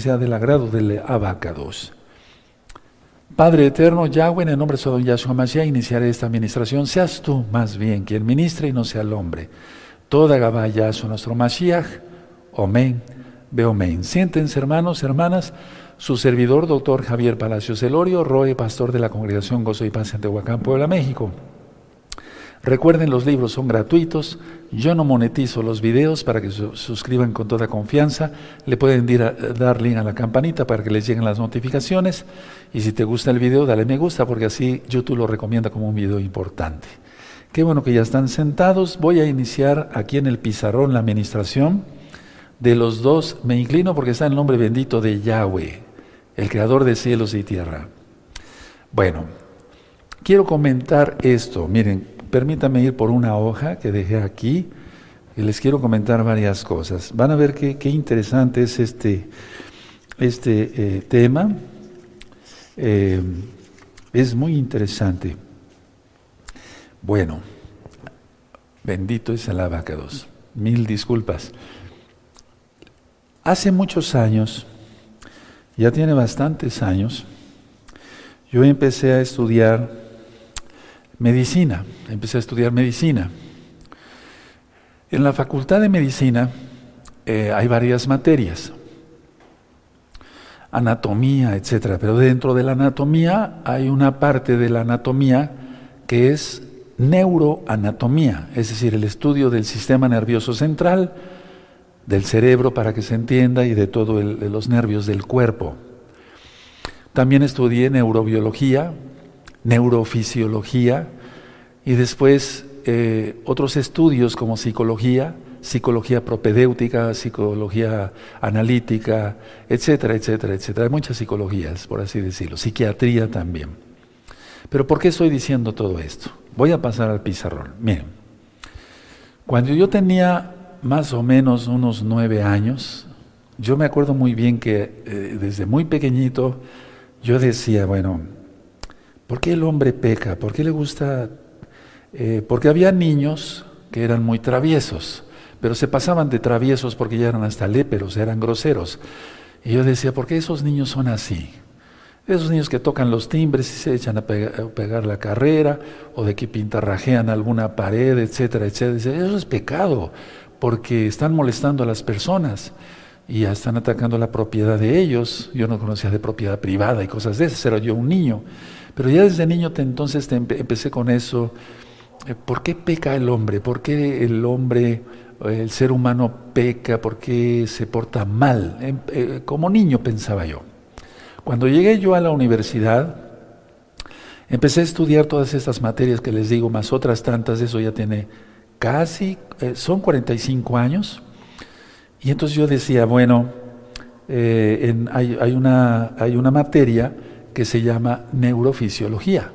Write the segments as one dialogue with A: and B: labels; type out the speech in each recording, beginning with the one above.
A: sea del agrado del abacados. Padre eterno, Yahweh, en el nombre de Don Yahshua Mashiach, iniciaré esta administración. Seas tú más bien quien ministre y no sea el hombre. Toda Gabá Yahshua nuestro Mashiach. Amén. Beomen. Siéntense, hermanos, hermanas. Su servidor, doctor Javier Palacios Elorio, Roe, pastor de la Congregación Gozo y Paz en Tehuacán, Puebla, México. Recuerden, los libros son gratuitos. Yo no monetizo los videos para que se suscriban con toda confianza. Le pueden dar link a la campanita para que les lleguen las notificaciones. Y si te gusta el video, dale me gusta porque así YouTube lo recomienda como un video importante. Qué bueno que ya están sentados. Voy a iniciar aquí en el pizarrón la administración de los dos. Me inclino porque está el nombre bendito de Yahweh, el creador de cielos y tierra. Bueno, quiero comentar esto. Miren, permítanme ir por una hoja que dejé aquí y les quiero comentar varias cosas. Van a ver qué, interesante es este, este eh, tema. Eh, es muy interesante. Bueno, bendito es el abacados. Mil disculpas. Hace muchos años, ya tiene bastantes años, yo empecé a estudiar medicina, empecé a estudiar medicina. En la facultad de medicina eh, hay varias materias, anatomía, etcétera, pero dentro de la anatomía hay una parte de la anatomía que es neuroanatomía, es decir, el estudio del sistema nervioso central, del cerebro para que se entienda y de todos los nervios del cuerpo. También estudié neurobiología, neurofisiología y después eh, otros estudios como psicología, psicología propedéutica, psicología analítica, etcétera, etcétera, etcétera. Hay muchas psicologías, por así decirlo, psiquiatría también. Pero ¿por qué estoy diciendo todo esto? Voy a pasar al pizarrón. Miren, cuando yo tenía más o menos unos nueve años, yo me acuerdo muy bien que eh, desde muy pequeñito yo decía, bueno, ¿Por qué el hombre peca? ¿Por qué le gusta? Eh, porque había niños que eran muy traviesos, pero se pasaban de traviesos porque ya eran hasta léperos, eran groseros. Y yo decía, ¿por qué esos niños son así? Esos niños que tocan los timbres y se echan a pegar, la carrera, o de que pintarrajean alguna pared, etcétera, etcétera. Eso es pecado, porque están molestando a las personas y ya están atacando la propiedad de ellos. Yo no conocía de propiedad privada y cosas de esas, era yo un niño. Pero ya desde niño te, entonces te empecé con eso. Eh, ¿Por qué peca el hombre? ¿Por qué el hombre, el ser humano peca? ¿Por qué se porta mal? Em, eh, como niño pensaba yo. Cuando llegué yo a la universidad, empecé a estudiar todas estas materias que les digo, más otras tantas, eso ya tiene casi, eh, son 45 años. Y entonces yo decía, bueno, hay, una, hay una materia que se llama neurofisiología.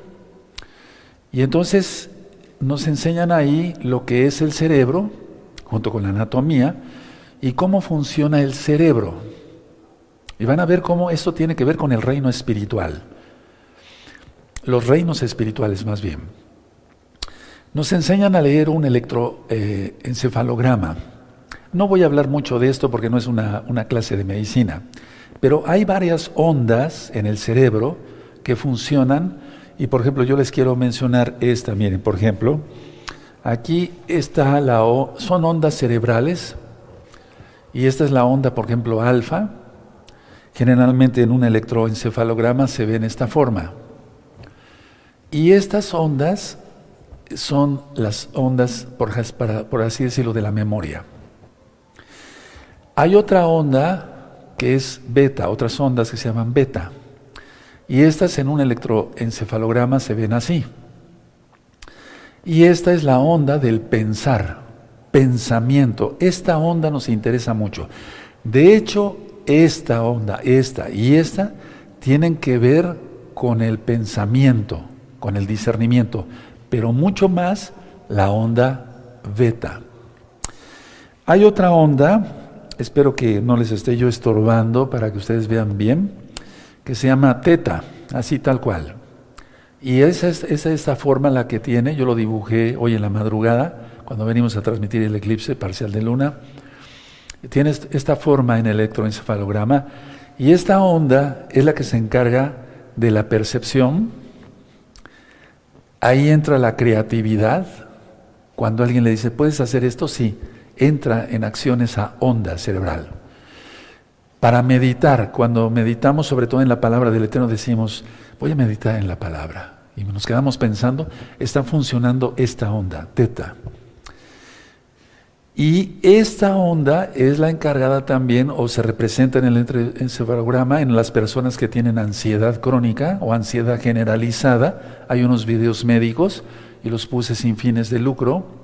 A: Y entonces nos enseñan ahí lo que es el cerebro, junto con la anatomía, y cómo funciona el cerebro. Y van a ver cómo esto tiene que ver con el reino espiritual. Los reinos espirituales más bien. Nos enseñan a leer un electroencefalograma. no voy a hablar mucho de esto porque no es una, una clase de medicina. Pero hay varias ondas en el cerebro que funcionan y por ejemplo yo les quiero mencionar esta, miren, por ejemplo, aquí está la son ondas cerebrales y esta es la onda, por ejemplo, alfa. Generalmente en un electroencefalograma se ve en esta forma. Y estas ondas son las ondas, por así decirlo, de la memoria. Hay otra onda que es beta, otras ondas que se llaman beta. Y estas en un electroencefalograma se ven así. Y esta es la onda del pensar, pensamiento. Esta onda nos interesa mucho. De hecho, esta onda, esta y esta, tienen que ver con el pensamiento, con el discernimiento, pero mucho más la onda beta. Hay otra onda espero que no les esté yo estorbando para que ustedes vean bien, que se llama teta, así tal cual. Y esa es, esa forma la que tiene, yo lo dibujé hoy en la madrugada, cuando venimos a transmitir el eclipse parcial de luna. Tiene esta forma en el electroencefalograma Y esta onda es la que se encarga de la percepción. Ahí entra la creatividad. Cuando alguien le dice, ¿puedes hacer esto? Sí, entra en acción esa onda cerebral. Para meditar, cuando meditamos sobre todo en la palabra del Eterno, decimos, voy a meditar en la palabra. Y nos quedamos pensando, está funcionando esta onda, teta. Y esta onda es la encargada también, o se representa en el encefalograma, en las personas que tienen ansiedad crónica o ansiedad generalizada. Hay unos videos médicos y los puse sin fines de lucro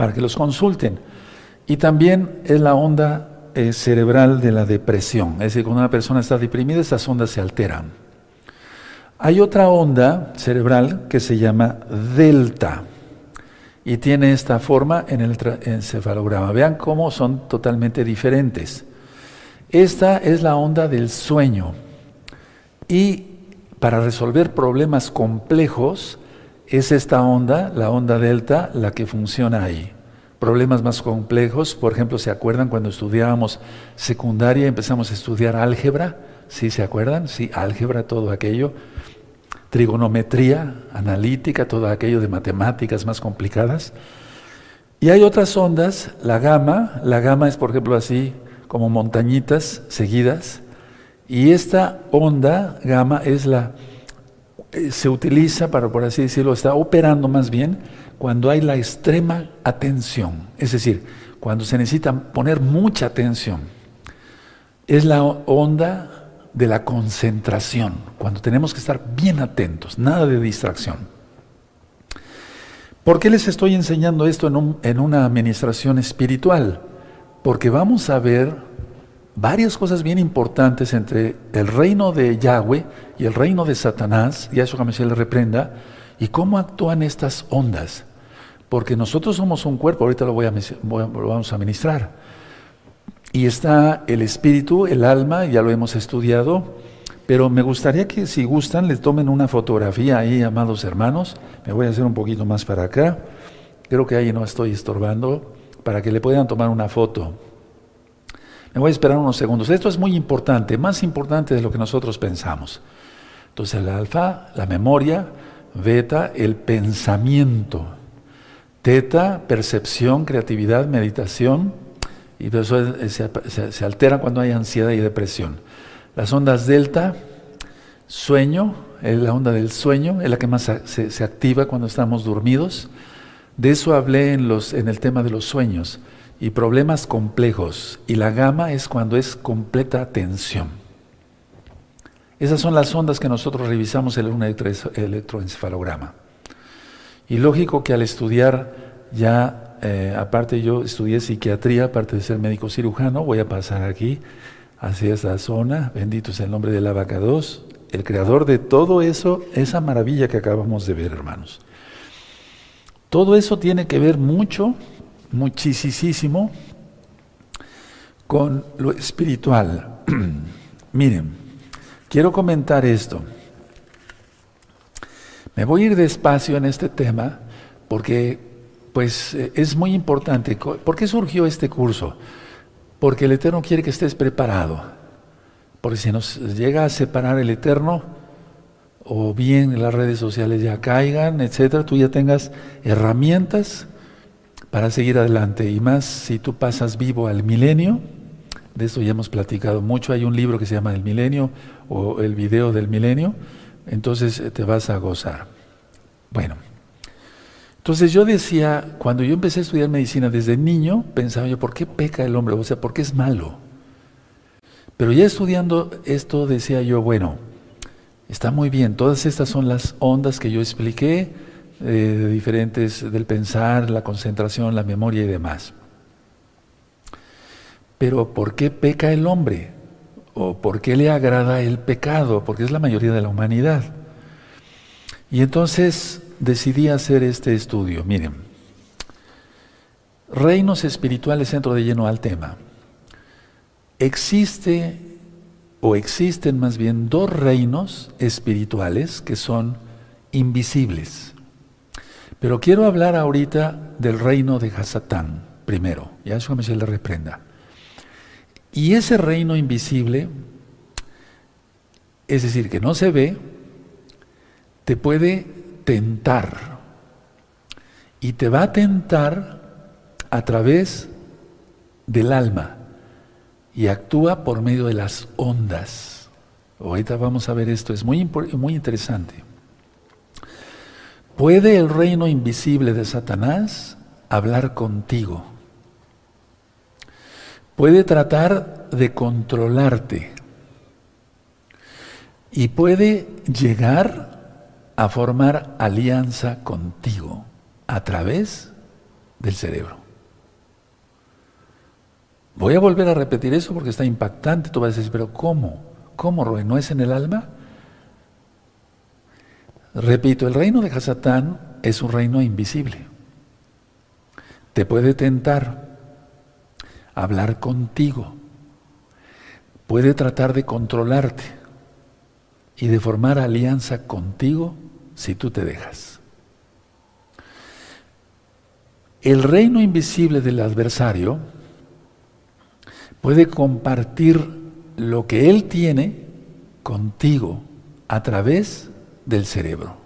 A: para que los consulten. Y también es la onda eh, cerebral de la depresión. Es decir, cuando una persona está deprimida, esas ondas se alteran. Hay otra onda cerebral que se llama delta y tiene esta forma en el encefalograma. Vean cómo son totalmente diferentes. Esta es la onda del sueño y para resolver problemas complejos es esta onda, la onda delta, la que funciona ahí. Problemas más complejos, por ejemplo, ¿se acuerdan cuando estudiábamos secundaria empezamos a estudiar álgebra? ¿Sí se acuerdan? Sí, álgebra, todo aquello trigonometría analítica, todo aquello de matemáticas más complicadas. Y hay otras ondas, la gama, la gama es por ejemplo así como montañitas seguidas, y esta onda gama es la se utiliza para por así decirlo, está operando más bien cuando hay la extrema atención, es decir, cuando se necesita poner mucha atención. Es la onda de la concentración, cuando tenemos que estar bien atentos, nada de distracción. ¿Por qué les estoy enseñando esto en, en una administración espiritual? Porque vamos a ver varias cosas bien importantes entre el reino de Yahweh y el reino de Satanás, y a eso se le reprenda, y cómo actúan estas ondas. Porque nosotros somos un cuerpo, ahorita lo, voy a, lo vamos a ministrar. Y está el espíritu, el alma, ya lo hemos estudiado, pero me gustaría que si gustan les tomen una fotografía ahí, amados hermanos. Me voy a hacer un poquito más para acá. Creo que ahí no estoy estorbando para que le puedan tomar una foto. Me voy a esperar unos segundos. Esto es muy importante, más importante de lo que nosotros pensamos. Entonces el alfa, la memoria, beta, el pensamiento, teta, percepción, creatividad, meditación, y eso se, altera cuando hay ansiedad y depresión. Las ondas delta, sueño, la onda del sueño, es la que más se, activa cuando estamos dormidos. De eso hablé en el tema de los sueños y problemas complejos. Y la gama es cuando es completa atención. Esas son las ondas que nosotros revisamos en un electroencefalograma. Y lógico que al estudiar ya eh, aparte yo estudié psiquiatría, aparte de ser médico cirujano, voy a pasar aquí hacia esa zona, bendito sea el nombre del abacados, el creador de todo eso, esa maravilla que acabamos de ver, hermanos. Todo eso tiene que ver mucho, muchísimo, con lo espiritual. Miren, quiero comentar esto. Me voy a ir despacio en este tema porque pues eh, es muy importante. ¿Por qué surgió este curso? Porque el Eterno quiere que estés preparado. Porque si nos llega a separar el Eterno, o bien las redes sociales ya caigan, etcétera, tú ya tengas herramientas para seguir adelante. Y más si tú pasas vivo al milenio, de eso ya hemos platicado mucho. Hay un libro que se llama El Milenio o El Video del Milenio, entonces eh, te vas a gozar. Bueno. Entonces yo decía, cuando yo empecé a estudiar medicina desde niño, pensaba yo, ¿por qué peca el hombre? O sea, ¿por qué es malo? Pero ya estudiando esto decía yo, bueno, está muy bien, todas estas son las ondas que yo expliqué, eh, diferentes del pensar, la concentración, la memoria y demás. Pero ¿por qué peca el hombre? ¿O por qué le agrada el pecado? Porque es la mayoría de la humanidad. Y entonces decidí hacer este estudio. Miren, reinos espirituales centro de lleno al tema. Existe o existen más bien dos reinos espirituales que son invisibles. Pero quiero hablar ahorita del reino de Hasatán primero, ya eso me se le reprenda. Y ese reino invisible es decir, que no se ve, te puede tentar. Y te va a tentar a través del alma y actúa por medio de las ondas. Ahorita vamos a ver esto, es muy, muy interesante. ¿Puede el reino invisible de Satanás hablar contigo? Puede tratar de controlarte y puede llegar a formar alianza contigo a través del cerebro. Voy a volver a repetir eso porque está impactante. Tú vas a decir, pero ¿cómo? ¿Cómo? ¿No es en el alma? Repito, el reino de Hasatán es un reino invisible. Te puede tentar, hablar contigo, puede tratar de controlarte y de formar alianza contigo si tú te dejas. El reino invisible del adversario puede compartir lo que él tiene contigo a través del cerebro.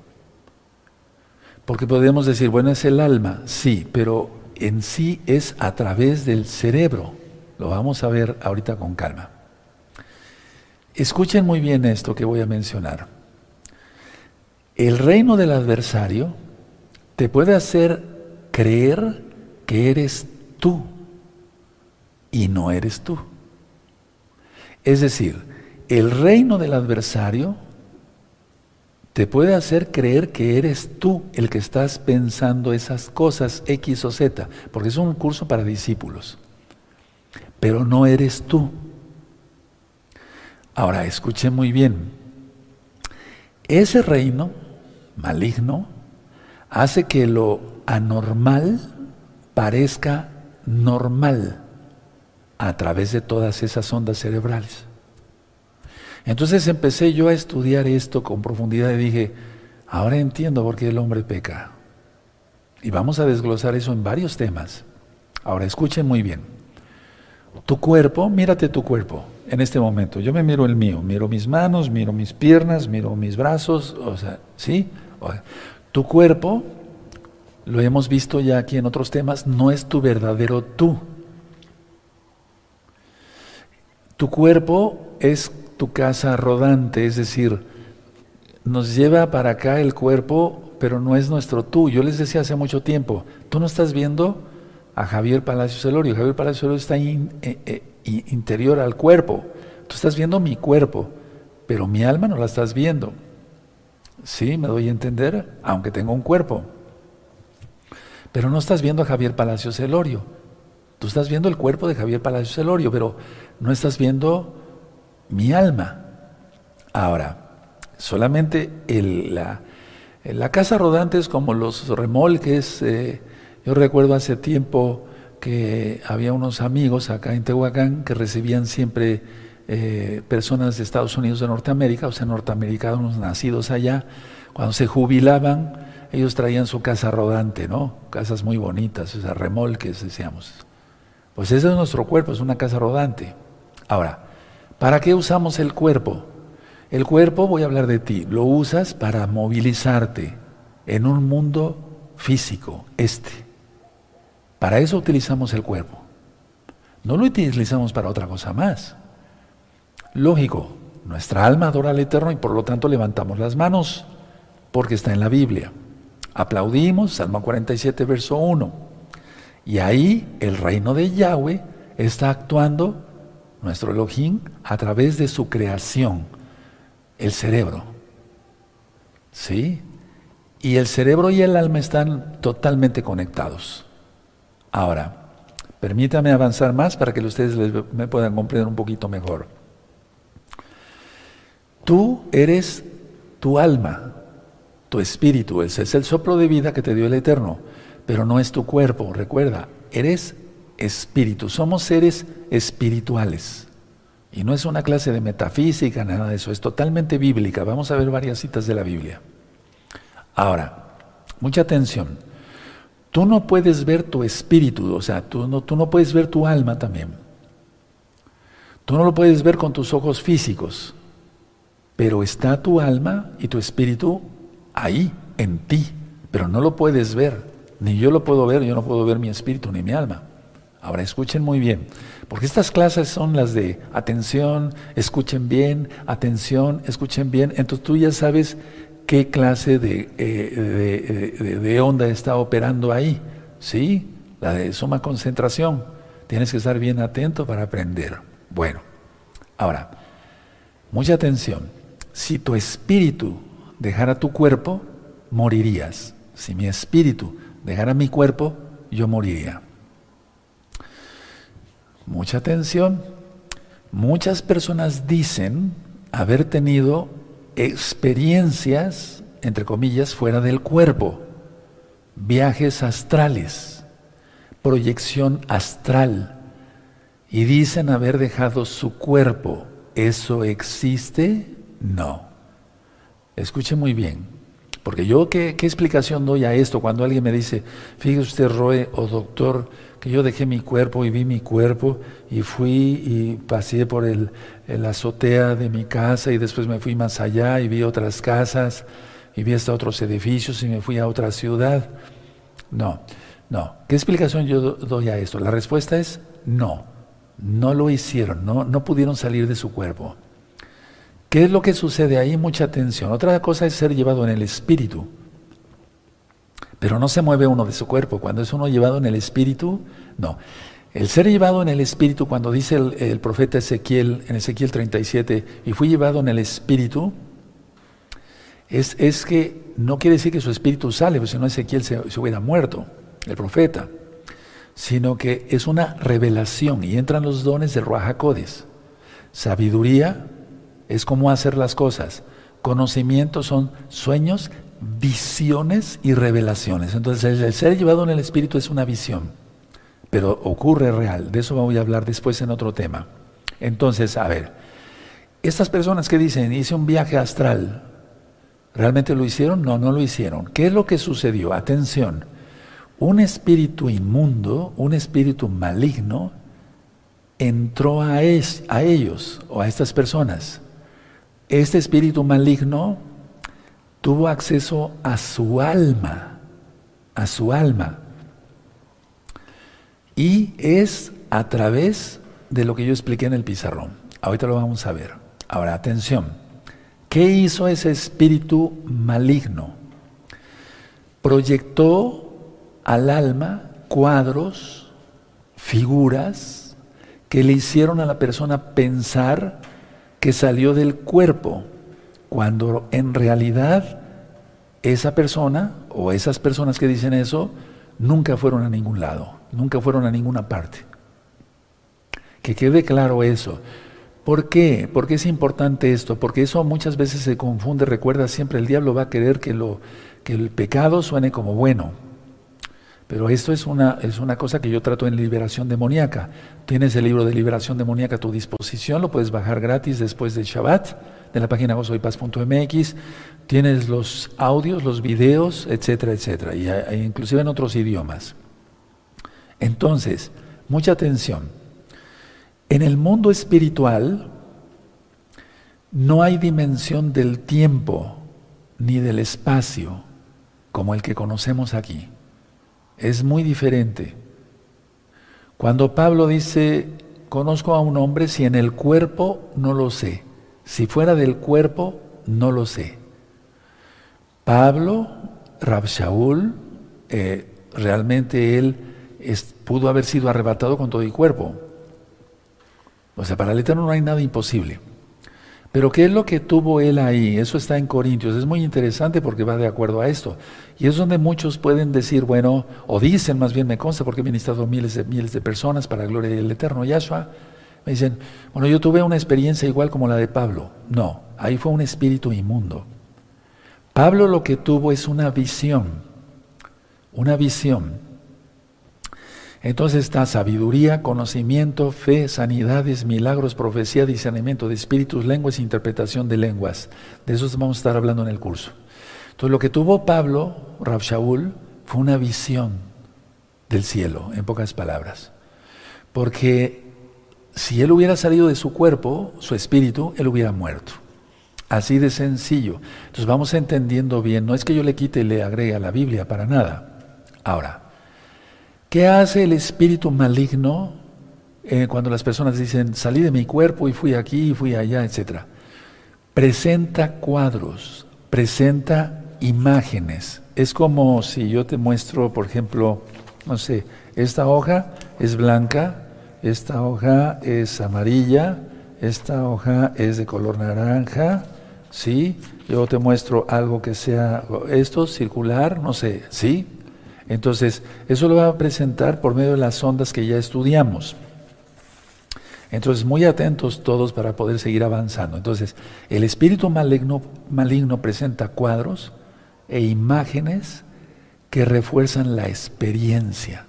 A: Porque podemos decir, bueno, es el alma, sí, pero en sí es a través del cerebro. Lo vamos a ver ahorita con calma. Escuchen muy bien esto que voy a mencionar. El reino del adversario te puede hacer creer que eres tú y no eres tú. Es decir, el reino del adversario te puede hacer creer que eres tú el que estás pensando esas cosas X o Z, porque es un curso para discípulos, pero no eres tú. Ahora, escuchen muy bien, ese reino maligno hace que lo anormal parezca normal a través de todas esas ondas cerebrales. Entonces empecé yo a estudiar esto con profundidad y dije, ahora entiendo por qué el hombre peca. Y vamos a desglosar eso en varios temas. Ahora escuchen muy bien. Tu cuerpo, mírate tu cuerpo en este momento. Yo me miro el mío, miro mis manos, miro mis piernas, miro mis brazos, o sea, ¿sí? Tu cuerpo, lo hemos visto ya aquí en otros temas, no es tu verdadero tú. Tu cuerpo es tu casa rodante, es decir, nos lleva para acá el cuerpo, pero no es nuestro tú. Yo les decía hace mucho tiempo, tú no estás viendo a Javier Palacios Elorio, Javier Palacios Elorio está eh, eh, interior al cuerpo, tú estás viendo mi cuerpo, pero mi alma no la estás viendo. Sí, me doy a entender, aunque tengo un cuerpo. Pero no estás viendo a Javier Palacios Elorio. Tú estás viendo el cuerpo de Javier Palacios Elorio, pero no estás viendo mi alma. Ahora, solamente la, casa rodante es como los remolques. Eh, yo recuerdo hace tiempo que había unos amigos acá en Tehuacán que recibían siempre eh, personas de Estados Unidos de Norteamérica, o sea, norteamericanos nacidos allá. Cuando se jubilaban, ellos traían su casa rodante, ¿no? Casas muy bonitas, o sea, remolques, decíamos. Pues ese es nuestro cuerpo, es una casa rodante. Ahora, ¿para qué usamos el cuerpo? El cuerpo, voy a hablar de ti, lo usas para movilizarte en un mundo físico, este. Para eso utilizamos el cuerpo. No lo utilizamos para otra cosa más. Lógico, nuestra alma adora al Eterno y por lo tanto levantamos las manos, porque está en la Biblia. Aplaudimos, Salmo 47, verso 1. Y ahí el reino de Yahweh está actuando, nuestro Elohim, a través de su creación, el cerebro. ¿Sí? Y el cerebro y el alma están totalmente conectados. Ahora, permítame avanzar más para que ustedes me puedan comprender un poquito mejor. Tú eres tu alma, tu espíritu, ese es el soplo de vida que te dio el Eterno pero no es tu cuerpo, recuerda, eres espíritu, somos seres espirituales. Y no es una clase de metafísica, nada de eso, es totalmente bíblica. Vamos a ver varias citas de la Biblia. Ahora, mucha atención. Tú no puedes ver tu espíritu, o sea, tú no, tú no puedes ver tu alma también. Tú no lo puedes ver con tus ojos físicos. pero está tu alma y tu espíritu ahí, en ti, pero no lo puedes ver, ni yo lo puedo ver, yo no puedo ver mi espíritu ni mi alma. Ahora escuchen muy bien, porque estas clases son las de atención, escuchen bien, atención, escuchen bien, entonces tú ya sabes qué clase de, eh, de onda está operando ahí, ¿sí? La de suma concentración. Tienes que estar bien atento para aprender. Bueno, ahora, mucha atención. Si tu espíritu dejara tu cuerpo, morirías. Si mi espíritu dejara mi cuerpo, yo moriría. Mucha atención. Muchas personas dicen haber tenido experiencias, entre comillas, fuera del cuerpo, viajes astrales, proyección astral, y dicen haber dejado su cuerpo. ¿Eso existe? No. Escuche muy bien, porque yo qué, explicación doy a esto cuando alguien me dice, fíjese usted, Roe o doctor, que yo dejé mi cuerpo y vi mi cuerpo y fui y pasé por el, el azotea de mi casa y después me fui más allá y vi otras casas y vi hasta otros edificios y me fui a otra ciudad. No, no. ¿Qué explicación yo doy a esto? La respuesta es no. No lo hicieron, no, no pudieron salir de su cuerpo. ¿Qué es lo que sucede ahí? Mucha atención. Otra cosa es ser llevado en el espíritu. Pero no se mueve uno de su cuerpo. Cuando es uno llevado en el espíritu, no. El ser llevado en el espíritu, cuando dice el, profeta Ezequiel, en Ezequiel 37, y fui llevado en el espíritu, es, es, que no quiere decir que su espíritu sale, porque si no Ezequiel se, se hubiera muerto, el profeta sino que es una revelación y entran los dones de Ruajacodes. Sabiduría es cómo hacer las cosas. Conocimiento son sueños, visiones y revelaciones. Entonces el ser llevado en el Espíritu es una visión, pero ocurre real. De eso voy a hablar después en otro tema. Entonces, a ver, estas personas que dicen, hice un viaje astral, ¿realmente lo hicieron? No, no lo hicieron. ¿Qué es lo que sucedió? Atención un espíritu inmundo, un espíritu maligno, entró a, a, ellos o a estas personas. Este espíritu maligno tuvo acceso a su alma, a su alma. Y es a través de lo que yo expliqué en el pizarrón. Ahorita lo vamos a ver. Ahora, atención. ¿Qué hizo ese espíritu maligno? Proyectó al alma cuadros, figuras que le hicieron a la persona pensar que salió del cuerpo, cuando en realidad esa persona o esas personas que dicen eso nunca fueron a ningún lado, nunca fueron a ninguna parte. Que quede claro eso. ¿Por qué? ¿Por qué es importante esto? Porque eso muchas veces se confunde. Recuerda siempre, el diablo va a querer que, lo, que el pecado suene como bueno. Pero esto es una, es una cosa que yo trato en liberación demoníaca. Tienes el libro de liberación demoníaca a tu disposición, lo puedes bajar gratis después del Shabbat, de la página gozoypaz.mx. Tienes los audios, los videos, etcétera, etcétera, y inclusive en otros idiomas. Entonces, mucha atención. En el mundo espiritual no hay dimensión del tiempo ni del espacio como el que conocemos aquí es muy diferente. Cuando Pablo dice, conozco a un hombre si en el cuerpo no lo sé, si fuera del cuerpo no lo sé. Pablo, Rab Shaul, eh, realmente él pudo haber sido arrebatado con todo el cuerpo. O sea, para el Eterno no hay nada imposible. Pero ¿qué es lo que tuvo él ahí? Eso está en Corintios. Es muy interesante porque va de acuerdo a esto. Y es donde muchos pueden decir, bueno, o dicen más bien, me consta porque he ministrado miles de miles de personas para la gloria del Eterno Yahshua. Me dicen, bueno, yo tuve una experiencia igual como la de Pablo. No, ahí fue un espíritu inmundo. Pablo lo que tuvo es una visión, una visión entonces está sabiduría, conocimiento, fe, sanidades, milagros, profecía, discernimiento de espíritus, lenguas interpretación de lenguas. De eso vamos a estar hablando en el curso. Entonces lo que tuvo Pablo, Rab Shaul, fue una visión del cielo, en pocas palabras. Porque si él hubiera salido de su cuerpo, su espíritu, él hubiera muerto. Así de sencillo. Entonces vamos entendiendo bien. No es que yo le quite y le agregue a la Biblia, para nada. Ahora, ¿qué hace el espíritu maligno eh, cuando las personas dicen, salí de mi cuerpo y fui aquí y fui allá, etcétera? Presenta cuadros, presenta imágenes. Es como si yo te muestro, por ejemplo, no sé, esta hoja es blanca, esta hoja es amarilla, esta hoja es de color naranja, ¿sí? Yo te muestro algo que sea esto, circular, no sé, ¿sí? Entonces, eso lo va a presentar por medio de las ondas que ya estudiamos. Entonces, muy atentos todos para poder seguir avanzando. Entonces, el espíritu maligno, presenta cuadros e imágenes que refuerzan la experiencia,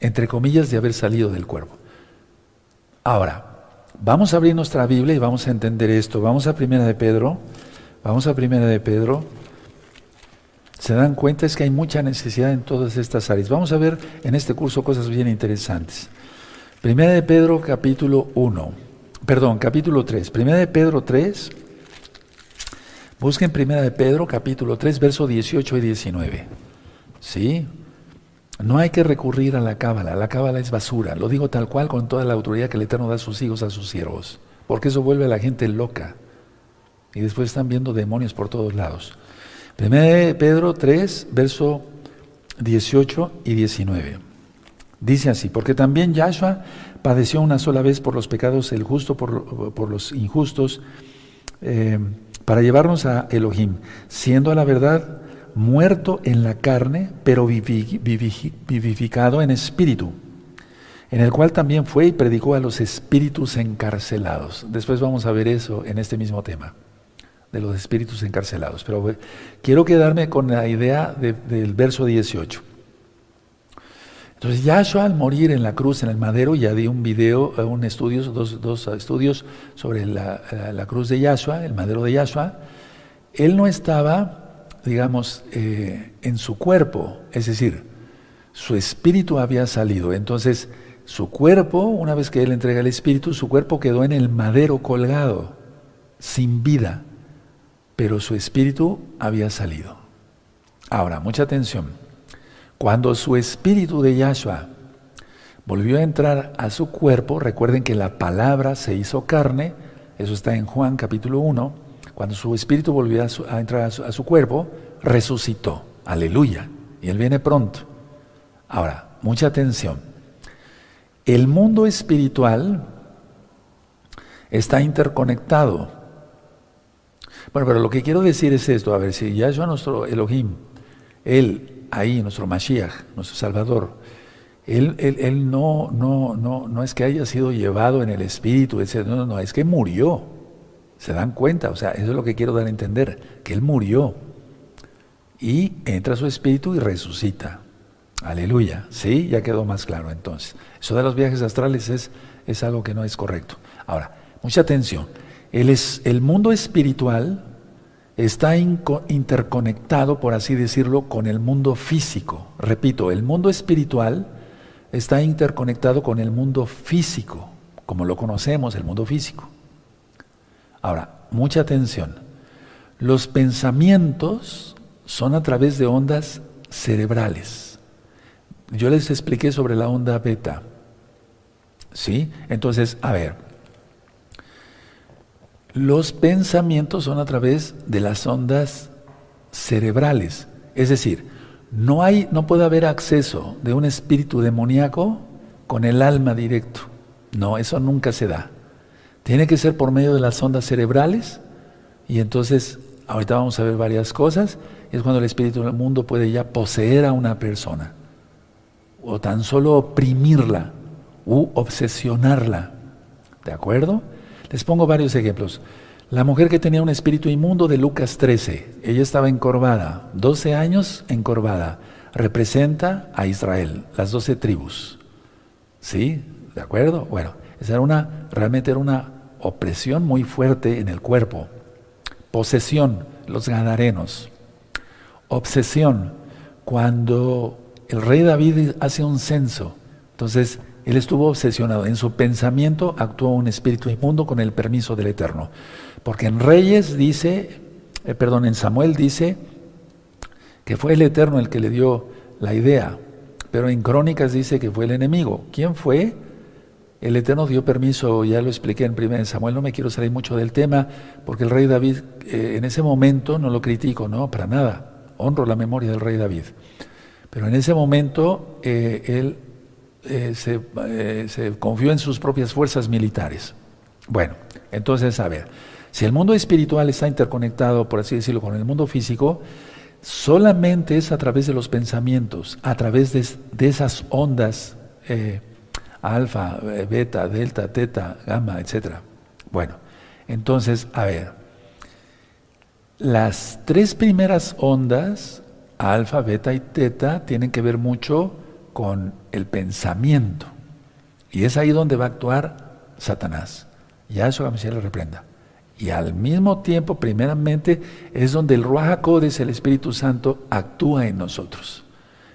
A: entre comillas, de haber salido del cuerpo. Ahora, vamos a abrir nuestra Biblia y vamos a entender esto. Vamos a Primera de Pedro. Vamos a Primera de Pedro. Se dan cuenta es que hay mucha necesidad en todas estas áreas. Vamos a ver en este curso cosas bien interesantes. Primera de Pedro capítulo 1. Perdón, capítulo 3. Primera de Pedro 3. Busquen Primera de Pedro capítulo 3, verso 18 y 19. ¿Sí? No hay que recurrir a la cábala, la cábala es basura, lo digo tal cual con toda la autoridad que el Eterno da a sus hijos, a sus siervos, porque eso vuelve a la gente loca y después están viendo demonios por todos lados. Primero Pedro 3, verso 18 y 19. Dice así, porque también Yahshua padeció una sola vez por los pecados, el justo por, los injustos, eh, para llevarnos a Elohim, siendo a la verdad muerto en la carne, pero vivificado en espíritu, en el cual también fue y predicó a los espíritus encarcelados. Después vamos a ver eso en este mismo tema, de los espíritus encarcelados. Pero quiero quedarme con la idea del verso 18. Entonces Yahshua al morir en la cruz, en el madero, ya di un video, eh, un estudio, dos, dos estudios sobre la, la, cruz de Yahshua, el madero de Yahshua, él no estaba digamos, eh, en su cuerpo, es decir, su espíritu había salido. Entonces, su cuerpo, una vez que él entrega el espíritu, su cuerpo quedó en el madero colgado, sin vida, pero su espíritu había salido. Ahora, mucha atención. Cuando su espíritu de Yahshua volvió a entrar a su cuerpo, recuerden que la palabra se hizo carne, eso está en Juan capítulo 1, cuando su espíritu volvió a, entrar a su, cuerpo, resucitó. Aleluya. Y Él viene pronto. Ahora, mucha atención. El mundo espiritual está interconectado. Bueno, pero lo que quiero decir es esto, a ver, si Yahshua nuestro Elohim, Él, ahí, nuestro Mashiach, nuestro Salvador, él, él, no, no, no, no es que haya sido llevado en el espíritu, etc. No, no, no, es que murió. ¿Se dan cuenta? O sea, eso es lo que quiero dar a entender, que Él murió y entra su espíritu y resucita. Aleluya. Sí, ya quedó más claro entonces. Eso de los viajes astrales es, es algo que no es correcto. Ahora, mucha atención. El, es, el mundo espiritual está interconectado, por así decirlo, con el mundo físico. Repito, el mundo espiritual está interconectado con el mundo físico, como lo conocemos, el mundo físico. Ahora, mucha atención. Los pensamientos son a través de ondas cerebrales. Yo les expliqué sobre la onda beta. ¿Sí? Entonces, a ver. Los pensamientos son a través de las ondas cerebrales. Es decir, no, hay, no puede haber acceso de un espíritu demoníaco con el alma directo. No, eso nunca se da. Tiene que ser por medio de las ondas cerebrales y entonces ahorita vamos a ver varias cosas. Es cuando el espíritu del mundo puede ya poseer a una persona o tan solo oprimirla u obsesionarla. ¿De acuerdo? Les pongo varios ejemplos. La mujer que tenía un espíritu inmundo de Lucas 13, ella estaba encorvada, 12 años encorvada, representa a Israel, las 12 tribus. ¿Sí? ¿De acuerdo? Bueno, esa era una, realmente era una opresión muy fuerte en el cuerpo. Posesión, los gadarenos. Obsesión, cuando el rey David hace un censo, entonces él estuvo obsesionado. En su pensamiento actuó un espíritu inmundo con el permiso del Eterno. Porque en Reyes dice, eh, perdón, en Samuel dice que fue el Eterno el que le dio la idea, pero en Crónicas dice que fue el enemigo. ¿Quién fue? El Eterno dio permiso, ya lo expliqué en 1 Samuel, no me quiero salir mucho del tema, porque el rey David eh, en ese momento no lo critico, no, para nada, honro la memoria del rey David. Pero en ese momento eh, él se, se confió en sus propias fuerzas militares. Bueno, entonces, a ver, si el mundo espiritual está interconectado, por así decirlo, con el mundo físico, solamente es a través de los pensamientos, a través de, esas ondas eh, alfa, eh, beta, delta, teta, gamma, etc. Bueno, entonces, a ver, las tres primeras ondas, alfa, beta y teta, tienen que ver mucho con el pensamiento. Y es ahí donde va a actuar Satanás. Ya eso a le reprenda. Y al mismo tiempo, primeramente, es donde el Ruach el Espíritu Santo, actúa en nosotros.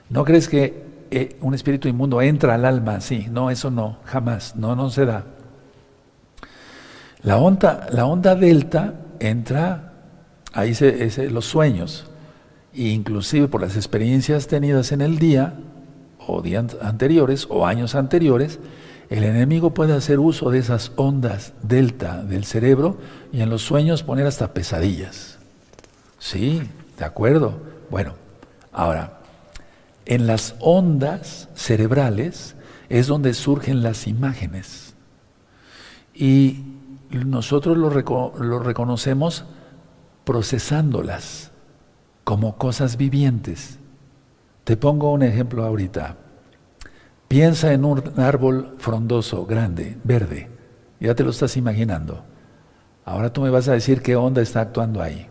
A: ¿No crees que eh, un espíritu inmundo entra al alma así? No, eso no, jamás, no, no se da. La onda, la onda delta entra, ahí se, los sueños, e inclusive por las experiencias tenidas en el día, o días anteriores, o años anteriores, el enemigo puede hacer uso de esas ondas delta del cerebro y en los sueños poner hasta pesadillas. Sí, de acuerdo. Bueno, ahora, en las ondas cerebrales es donde surgen las imágenes. Y nosotros lo, lo reconocemos procesándolas como cosas vivientes. Te pongo un ejemplo ahorita. Piensa en un árbol frondoso, grande, verde. Ya te lo estás imaginando. Ahora tú me vas a decir qué onda está actuando ahí.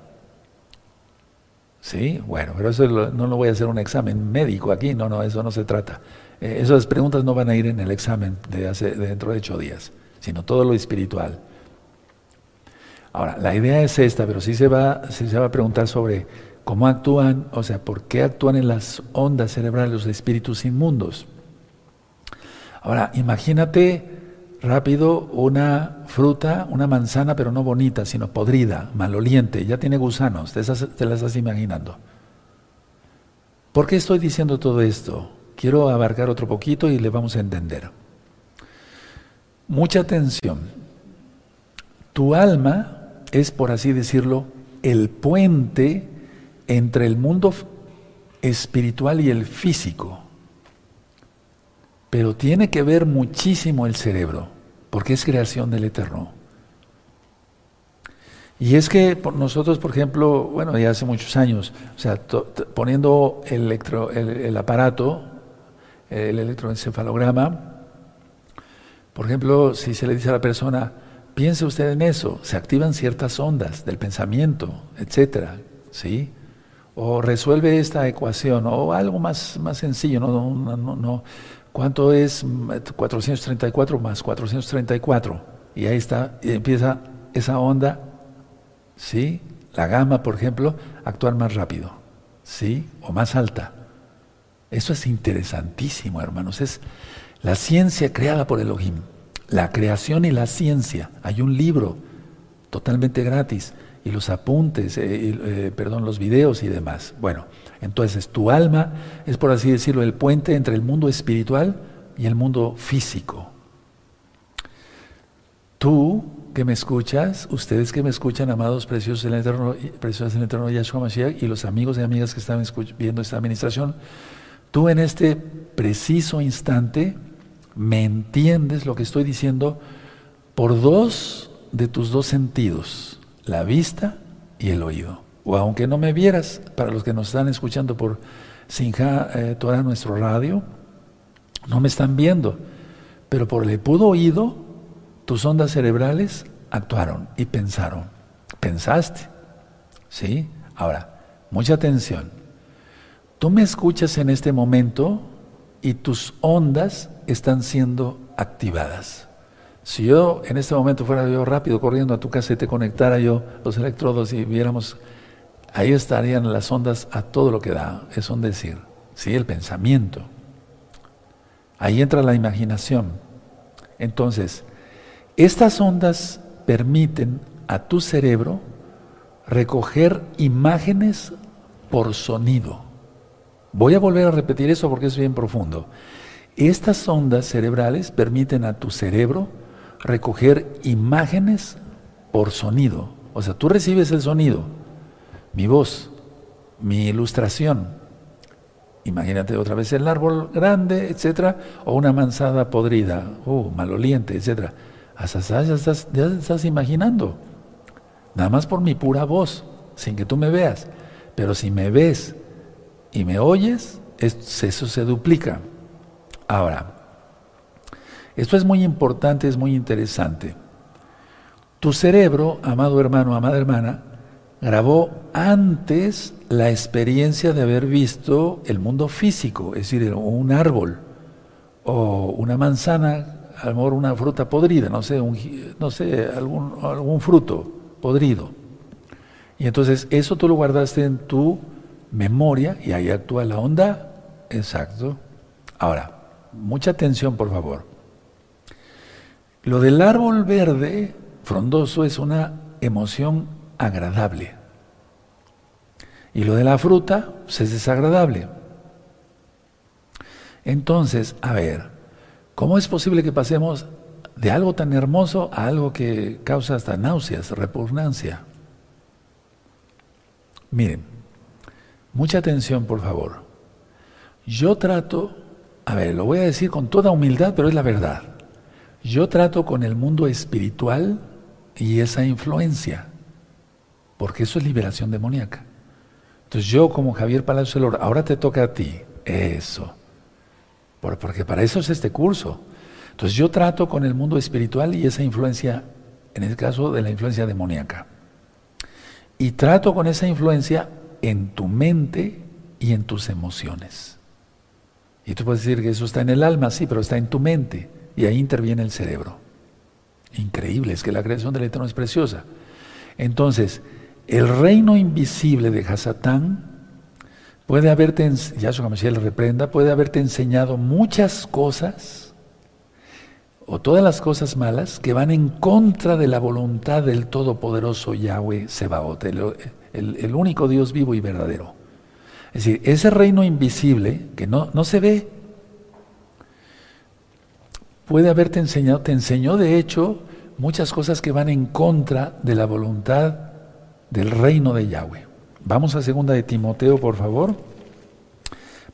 A: Sí, bueno, pero eso no lo voy a hacer un examen médico aquí, no, no, eso no se trata. Eh, esas preguntas no van a ir en el examen de, hace, dentro de ocho días, sino todo lo espiritual. Ahora, la idea es esta, pero sí se va, sí se va a preguntar sobre cómo actúan, o sea, por qué actúan en las ondas cerebrales los espíritus inmundos. Ahora, imagínate rápido una fruta, una manzana, pero no bonita, sino podrida, maloliente, ya tiene gusanos, te, te la estás imaginando. ¿Por qué estoy diciendo todo esto? Quiero abarcar otro poquito y le vamos a entender. Mucha atención. Tu alma es, por así decirlo, el puente entre el mundo espiritual y el físico. Pero tiene que ver muchísimo el cerebro, porque es creación del Eterno. Y es que nosotros, por ejemplo, bueno, ya hace muchos años, o sea, poniendo el, electro, el, aparato, el electroencefalograma, por ejemplo, si se le dice a la persona, piense usted en eso, se activan ciertas ondas del pensamiento, etcétera, ¿sí? O resuelve esta ecuación, o algo más, más sencillo, no, no, no, ¿Cuánto es 434 más 434? Y ahí está, y empieza esa onda, ¿sí? La gama, por ejemplo, actuar más rápido, ¿sí? O más alta. Eso es interesantísimo, hermanos. Es la ciencia creada por Elohim. La creación y la ciencia. Hay un libro totalmente gratis y los apuntes, eh, eh, perdón, los videos y demás. Bueno, entonces tu alma es, por así decirlo, el puente entre el mundo espiritual y el mundo físico. Tú que me escuchas, ustedes que me escuchan, amados preciosos en el eterno, preciosos en el eterno Yahshua Mashiach, y los amigos y amigas que están viendo esta administración, tú en este preciso instante me entiendes lo que estoy diciendo por dos de tus dos sentidos la vista y el oído. O aunque no me vieras, para los que nos están escuchando por Sinja eh, toda nuestro radio, no me están viendo, pero por el pudo oído, tus ondas cerebrales actuaron y pensaron. Pensaste, ¿sí? Ahora, mucha atención. Tú me escuchas en este momento y tus ondas están siendo activadas. Si yo en este momento fuera yo rápido corriendo a tu casa y te conectara yo los electrodos y viéramos, ahí estarían las ondas a todo lo que da, es un decir, ¿sí? el pensamiento. Ahí entra la imaginación. Entonces, estas ondas permiten a tu cerebro recoger imágenes por sonido. Voy a volver a repetir eso porque es bien profundo. Estas ondas cerebrales permiten a tu cerebro recoger imágenes por sonido. O sea, tú recibes el sonido, mi voz, mi ilustración. Imagínate otra vez el árbol grande, etcétera, o una manzana podrida, uh, maloliente, etcétera. Hasta ya estás, ya estás imaginando. Nada más por mi pura voz, sin que tú me veas. Pero si me ves y me oyes, eso se duplica. Ahora, esto es muy importante, es muy interesante. Tu cerebro, amado hermano, amada hermana, grabó antes la experiencia de haber visto el mundo físico, es decir, un árbol o una manzana, a lo mejor una fruta podrida, no sé, no sé algún, algún fruto podrido. Y entonces eso tú lo guardaste en tu memoria y ahí actúa la onda. Exacto. Ahora, mucha atención por favor. Lo del árbol verde frondoso es una emoción agradable. Y lo de la fruta pues, es desagradable. Entonces, a ver, ¿cómo es posible que pasemos de algo tan hermoso a algo que causa hasta náuseas, repugnancia? Miren, mucha atención por favor. Yo trato, a ver, lo voy a decir con toda humildad, pero es la verdad. Yo trato con el mundo espiritual y esa influencia, porque eso es liberación demoníaca. Entonces yo como Javier Palacio Lor, ahora te toca a ti, eso, porque para eso es este curso. Entonces yo trato con el mundo espiritual y esa influencia, en el caso de la influencia demoníaca. Y trato con esa influencia en tu mente y en tus emociones. Y tú puedes decir que eso está en el alma, sí, pero está en tu mente. Y ahí interviene el cerebro. Increíble, es que la creación del Eterno es preciosa. Entonces, el reino invisible de Hasatán puede haberte, ya su le reprenda, puede haberte enseñado muchas cosas o todas las cosas malas que van en contra de la voluntad del Todopoderoso Yahweh Sebaot, el, único Dios vivo y verdadero. Es decir, ese reino invisible que no, no se ve, puede haberte enseñado, te enseñó de hecho muchas cosas que van en contra de la voluntad del reino de Yahweh. Vamos a segunda de Timoteo, por favor.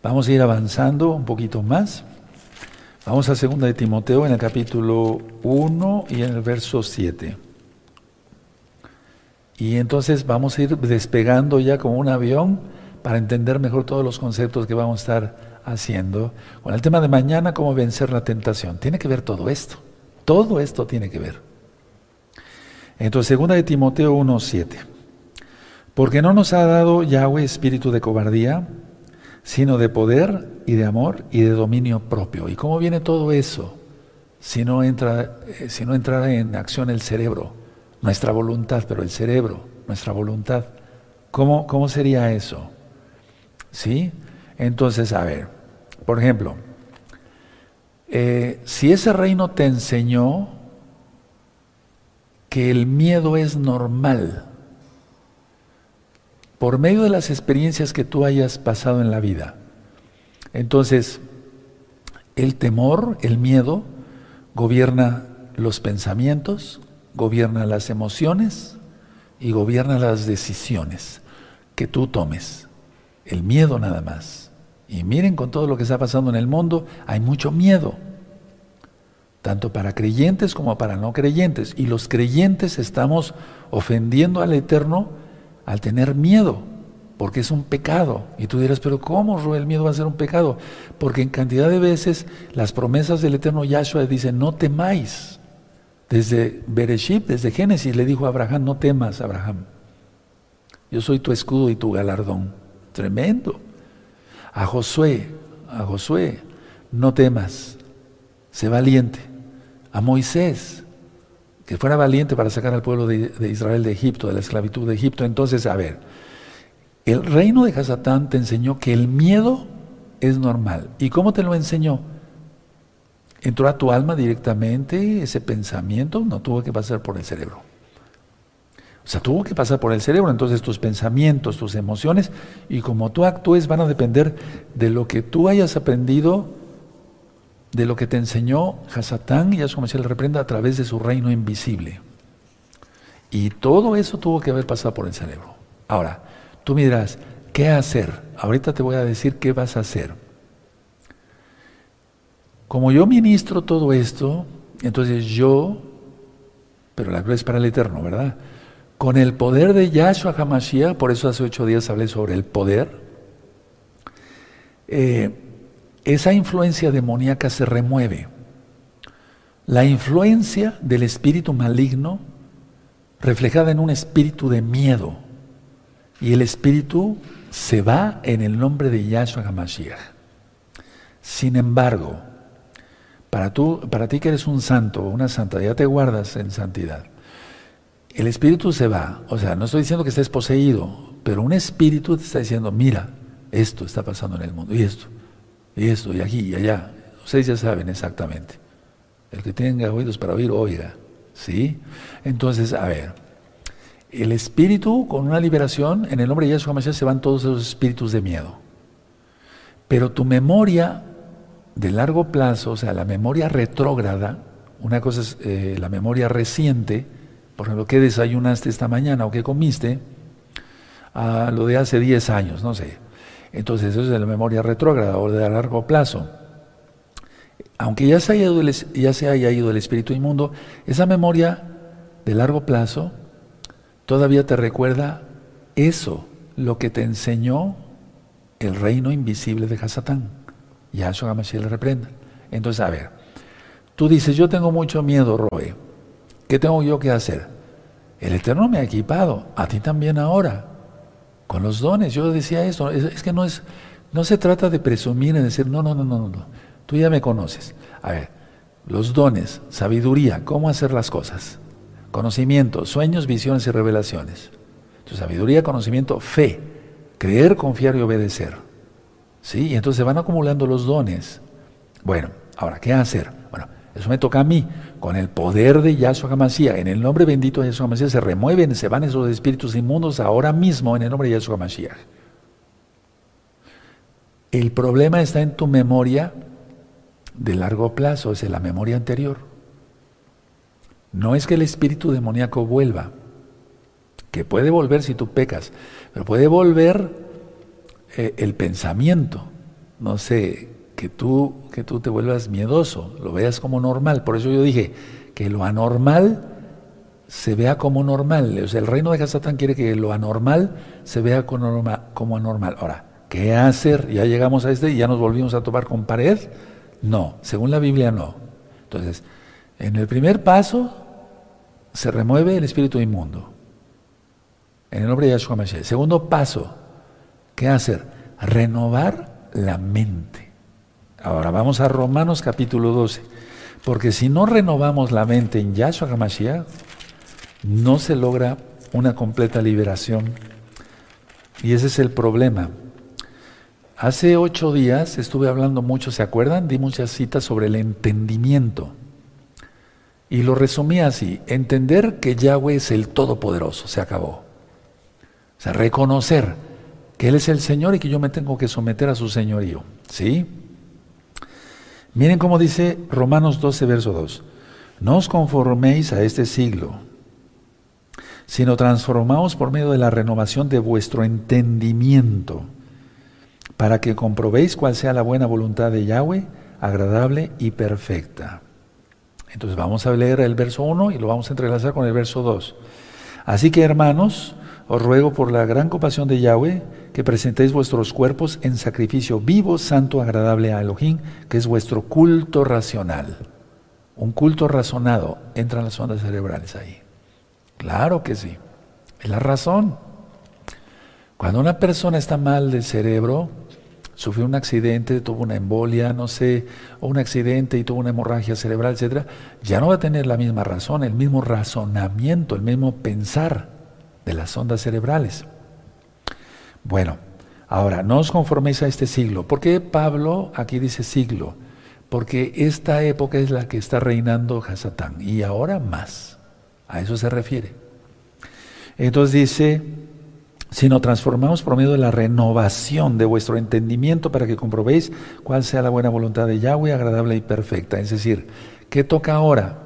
A: Vamos a ir avanzando un poquito más. Vamos a segunda de Timoteo en el capítulo 1 y en el verso 7. Y entonces vamos a ir despegando ya como un avión para entender mejor todos los conceptos que vamos a estar haciendo. Con el tema de mañana, cómo vencer la tentación. Tiene que ver todo esto. Todo esto tiene que ver. Entonces, segunda de Timoteo 1, 7. Porque no nos ha dado Yahweh espíritu de cobardía, sino de poder y de amor y de dominio propio. ¿Y cómo viene todo eso si no entra, eh, si no entra en acción el cerebro? Nuestra voluntad, pero el cerebro, nuestra voluntad. ¿Cómo, cómo sería eso? ¿Sí? Entonces, a ver, por ejemplo, eh, si ese reino te enseñó que el miedo es normal, por medio de las experiencias que tú hayas pasado en la vida. Entonces, el temor, el miedo, gobierna los pensamientos, gobierna las emociones y gobierna las decisiones que tú tomes. El miedo nada más. Y miren con todo lo que está pasando en el mundo, hay mucho miedo, tanto para creyentes como para no creyentes. Y los creyentes estamos ofendiendo al Eterno al tener miedo, porque es un pecado. Y tú dirás, pero ¿cómo el miedo va a ser un pecado? Porque en cantidad de veces las promesas del eterno Yahshua dicen, no temáis. Desde Bereshit, desde Génesis, le dijo a Abraham, no temas, Abraham. Yo soy tu escudo y tu galardón. Tremendo. A Josué, a Josué, no temas, sé valiente. A Moisés, que fuera valiente para sacar al pueblo de, Israel de Egipto, de la esclavitud de Egipto. Entonces, a ver, el reino de Hasatán te enseñó que el miedo es normal. ¿Y cómo te lo enseñó? Entró a tu alma directamente ese pensamiento, no tuvo que pasar por el cerebro. Sea, tuvo que pasar por el cerebro, entonces tus pensamientos, tus emociones y como tú actúes van a depender de lo que tú hayas aprendido, de lo que te enseñó Hasatán y a su le reprenda a través de su reino invisible. Y todo eso tuvo que haber pasado por el cerebro. Ahora, tú me dirás, ¿qué hacer? Ahorita te voy a decir qué vas a hacer. Como yo ministro todo esto, entonces yo, pero la gloria es para el Eterno, ¿verdad? Con el poder de Yahshua HaMashiach, por eso hace ocho días hablé sobre el poder, eh, esa influencia demoníaca se remueve. La influencia del espíritu maligno reflejada en un espíritu de miedo. Y el espíritu se va en el nombre de Yahshua HaMashiach. Sin embargo, para, tú, para ti que eres un santo una santa, ya te guardas en santidad. El espíritu se va. O sea, no estoy diciendo que estés poseído, pero un espíritu te está diciendo, mira, esto está pasando en el mundo, y esto, y esto, y aquí, y allá. Ustedes ya saben exactamente. El que tenga oídos para oír, oiga. ¿Sí? Entonces, a ver, el espíritu con una liberación, en el nombre de Yahshua Mashiach se van todos esos espíritus de miedo. Pero tu memoria de largo plazo, o sea, la memoria retrógrada, una cosa es eh, la memoria reciente, por ejemplo, ¿qué desayunaste esta mañana o qué comiste? a lo de hace 10 años, no sé. Entonces, eso es de la memoria retrógrada o de largo plazo. Aunque ya se, haya ido el, espíritu inmundo, esa memoria de largo plazo todavía te recuerda eso, lo que te enseñó el reino invisible de Hasatán. Yahshua Mashiach le reprenda. Entonces, a ver, tú dices, yo tengo mucho miedo, Roe. ¿Qué tengo yo que hacer? El Eterno me ha equipado, a ti también ahora, con los dones. Yo decía eso, es, que no es, no se trata de presumir y decir, no, no, no, no, no, tú ya me conoces. A ver, los dones, sabiduría, cómo hacer las cosas, conocimiento, sueños, visiones y revelaciones. Tu sabiduría, conocimiento, fe, creer, confiar y obedecer. ¿Sí? Y entonces se van acumulando los dones. Bueno, ahora, ¿qué hacer? Bueno, eso me toca a mí. Con el poder de Yahshua HaMashiach, en el nombre bendito de Yahshua HaMashiach, se remueven, se van esos espíritus inmundos ahora mismo en el nombre de Yahshua HaMashiach. El problema está en tu memoria de largo plazo, es en la memoria anterior. No es que el espíritu demoníaco vuelva, que puede volver si tú pecas, pero puede volver eh, el pensamiento, no sé, que tú, que tú te vuelvas miedoso, lo veas como normal. Por eso yo dije que lo anormal se vea como normal. El reino de Satán quiere que lo anormal se vea como, como anormal. Ahora, ¿qué hacer? Ya llegamos a este y ya nos volvimos a topar con pared. No, según la Biblia no. Entonces, en el primer paso se remueve el espíritu inmundo. En el nombre de Yahshua Mashiach. Segundo paso, ¿Qué hacer? Renovar la mente. Ahora vamos a Romanos capítulo 12. Porque si no renovamos la mente en Yahshua HaMashiach, no se logra una completa liberación. Y ese es el problema. Hace ocho días estuve hablando mucho, ¿se acuerdan? Di muchas citas sobre el entendimiento. Y lo resumí así, entender que Yahweh es el Todopoderoso, se acabó. O sea, reconocer que Él es el Señor y que yo me tengo que someter a su señorío. ¿Sí? Miren cómo dice Romanos 12, verso 2. No os conforméis a este siglo, sino transformaos por medio de la renovación de vuestro entendimiento, para que comprobéis cuál sea la buena voluntad de Yahweh, agradable y perfecta. Entonces vamos a leer el verso 1 y lo vamos a entrelazar con el verso 2. Así que hermanos, os ruego por la gran compasión de Yahweh que presentéis vuestros cuerpos en sacrificio vivo, santo, agradable a Elohim, que es vuestro culto racional. Un culto razonado. Entran las ondas cerebrales ahí. Claro que sí. Es la razón. Cuando una persona está mal del cerebro, sufrió un accidente, tuvo una embolia, no sé, o un accidente y tuvo una hemorragia cerebral, etcétera, ya no va a tener la misma razón, el mismo razonamiento, el mismo pensar de las ondas cerebrales. Bueno, ahora, no os conforméis a este siglo. ¿Por qué Pablo aquí dice siglo? Porque esta época es la que está reinando Hasatán y ahora más. A eso se refiere. Entonces dice, sino transformamos por medio de la renovación de vuestro entendimiento para que comprobéis cuál sea la buena voluntad de Yahweh, agradable y perfecta. Es decir, ¿qué toca ahora?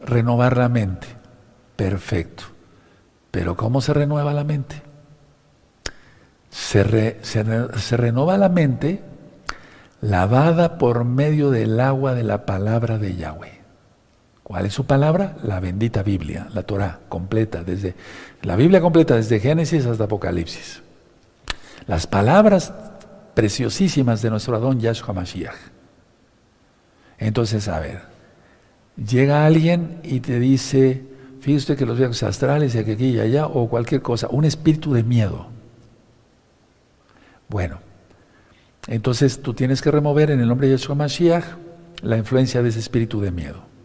A: Renovar la mente. Perfecto. Pero ¿cómo se renueva la mente? Se, se renueva la mente lavada por medio del agua de la palabra de Yahweh. ¿Cuál es su palabra? La bendita Biblia, la Torah completa, desde la Biblia completa, desde Génesis hasta Apocalipsis. Las palabras preciosísimas de nuestro Adón Yahshua Mashiach. Entonces, a ver, llega alguien y te dice, fíjate que los viajes astrales y aquí y allá, o cualquier cosa, un espíritu de miedo. Bueno, entonces tú tienes que remover en el nombre de Yahshua Mashiach la influencia de ese espíritu de miedo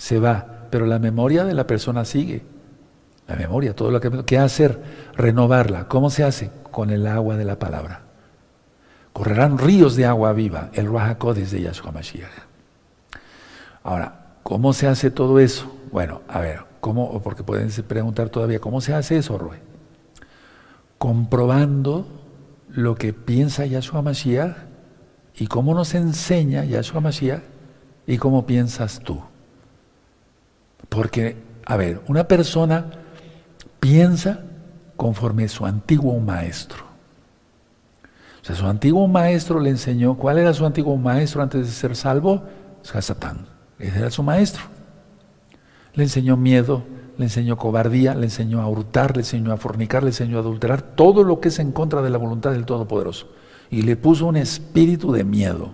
A: se va, pero la memoria de la persona sigue. La memoria, todo lo que... ¿Qué hacer? Renovarla. ¿Cómo se hace? Con el agua de la palabra. Correrán ríos de agua viva, el Ruajacodes de Yahshua Mashiach. Ahora, ¿cómo se hace todo eso? Bueno, a ver, ¿cómo? Porque pueden preguntar todavía, ¿cómo se hace eso, Rue? Comprobando lo que piensa Yahshua Mashiach y cómo nos enseña Yahshua Mashiach y cómo piensas tú. Porque, a ver, una persona piensa conforme su antiguo maestro. O sea, su antiguo maestro le enseñó, ¿cuál era su antiguo maestro antes de ser salvo? Satán. Ese era su maestro. Le enseñó miedo, le enseñó cobardía, le enseñó a hurtar, le enseñó a fornicar, le enseñó a adulterar, todo lo que es en contra de la voluntad del Todopoderoso. Y le puso un espíritu de miedo.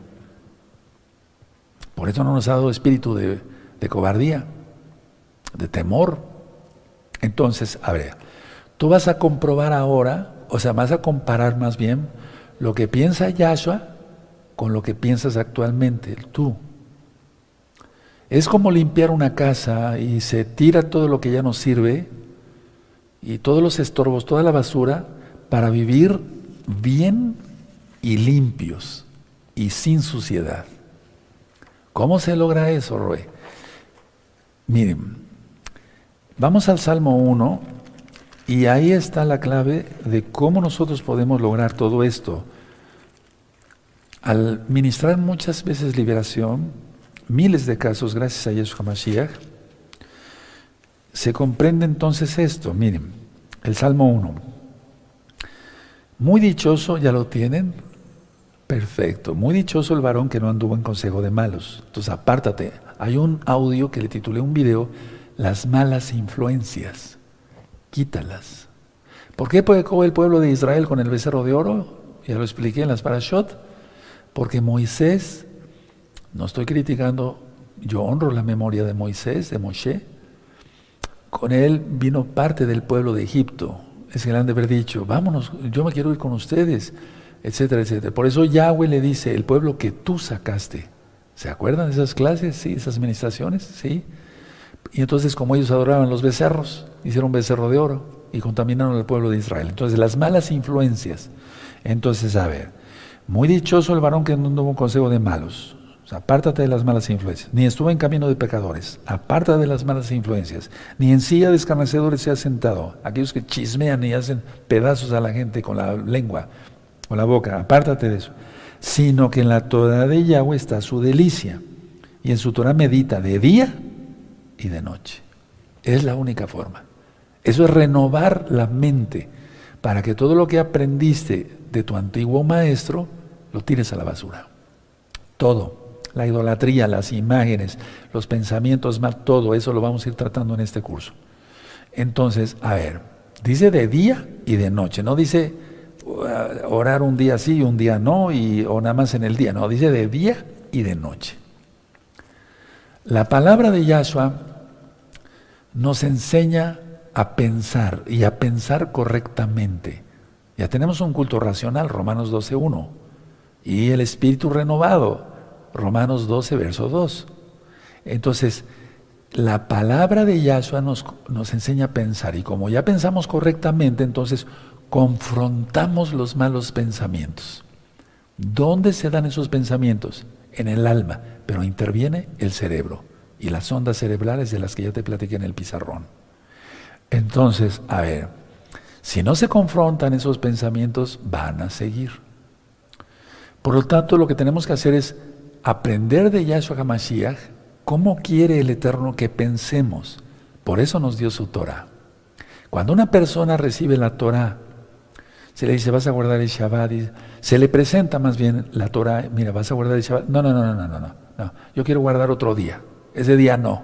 A: Por eso no nos ha dado espíritu de, de cobardía de temor. Entonces, a ver, tú vas a comprobar ahora, o sea, vas a comparar más bien lo que piensa Yahshua con lo que piensas actualmente, tú. Es como limpiar una casa y se tira todo lo que ya no sirve y todos los estorbos, toda la basura para vivir bien y limpios y sin suciedad. ¿Cómo se logra eso, Roy? Miren, Vamos al Salmo 1 y ahí está la clave de cómo nosotros podemos lograr todo esto. Al ministrar muchas veces liberación, miles de casos gracias a Yeshua Mashiach, se comprende entonces esto. Miren, el Salmo 1. Muy dichoso, ya lo tienen. Perfecto. Muy dichoso el varón que no anduvo en consejo de malos. Entonces, apártate. Hay un audio que le titulé un video las malas influencias, quítalas. ¿Por qué pecó el pueblo de Israel con el becerro de oro? Ya lo expliqué en las parashot. Porque Moisés, no estoy criticando, yo honro la memoria de Moisés, de Moshe. Con él vino parte del pueblo de Egipto. Es que le han de haber dicho, vámonos, yo me quiero ir con ustedes, etcétera, etcétera. Por eso Yahweh le dice, el pueblo que tú sacaste. ¿Se acuerdan de esas clases? Sí, esas administraciones, sí. Y entonces como ellos adoraban los becerros, hicieron becerro de oro y contaminaron al pueblo de Israel. Entonces las malas influencias. Entonces, a ver, muy dichoso el varón que no tuvo un consejo de malos. O apártate de las malas influencias. Ni estuvo en camino de pecadores. Apártate de las malas influencias. Ni en silla de escarnecedores se ha sentado. Aquellos que chismean y hacen pedazos a la gente con la lengua, con la boca. Apártate de eso. Sino que en la Torah de Yahweh está su delicia. Y en su Torah medita de día y de noche. Es la única forma. Eso es renovar la mente para que todo lo que aprendiste de tu antiguo maestro lo tires a la basura. Todo. La idolatría, las imágenes, los pensamientos mal, todo eso lo vamos a ir tratando en este curso. Entonces, a ver, dice de día y de noche, no dice uh, orar un día sí y un día no, y, o nada más en el día, no, dice de día y de noche. La palabra de Yahshua nos enseña a pensar y a pensar correctamente. Ya tenemos un culto racional, Romanos 12.1, y el espíritu renovado, Romanos 12, verso 2. Entonces, la palabra de Yahshua nos, nos enseña a pensar, y como ya pensamos correctamente, entonces confrontamos los malos pensamientos. ¿Dónde se dan esos pensamientos? En el alma pero interviene el cerebro y las ondas cerebrales de las que ya te platiqué en el pizarrón. Entonces, a ver, si no se confrontan esos pensamientos, van a seguir. Por lo tanto, lo que tenemos que hacer es aprender de Yahshua HaMashiach cómo quiere el Eterno que pensemos. Por eso nos dio su Torah. Cuando una persona recibe la Torah, se le dice, vas a guardar el Shabbat, se le presenta más bien la Torah, mira, vas a guardar el Shabbat. No, no, no, no, no, no, no, yo quiero guardar otro día. Ese día no.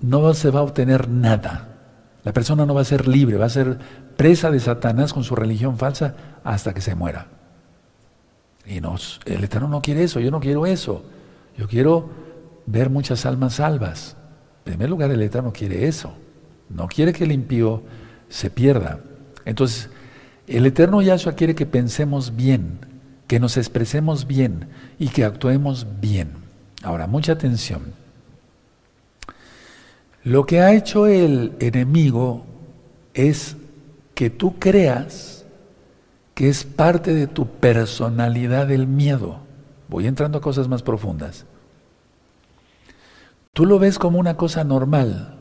A: No se va a obtener nada. La persona no va a ser libre, va a ser presa de Satanás con su religión falsa hasta que se muera. Y nos, el Eterno no quiere eso, yo no quiero eso. Yo quiero ver muchas almas salvas. En primer lugar, el Eterno quiere eso. No quiere que el impío se pierda. Entonces, el Eterno Yahshua quiere que pensemos bien, que nos expresemos bien y que actuemos bien. Ahora, mucha atención. Lo que ha hecho el enemigo es que tú creas que es parte de tu personalidad el miedo. Voy entrando a cosas más profundas. Tú lo ves como una cosa normal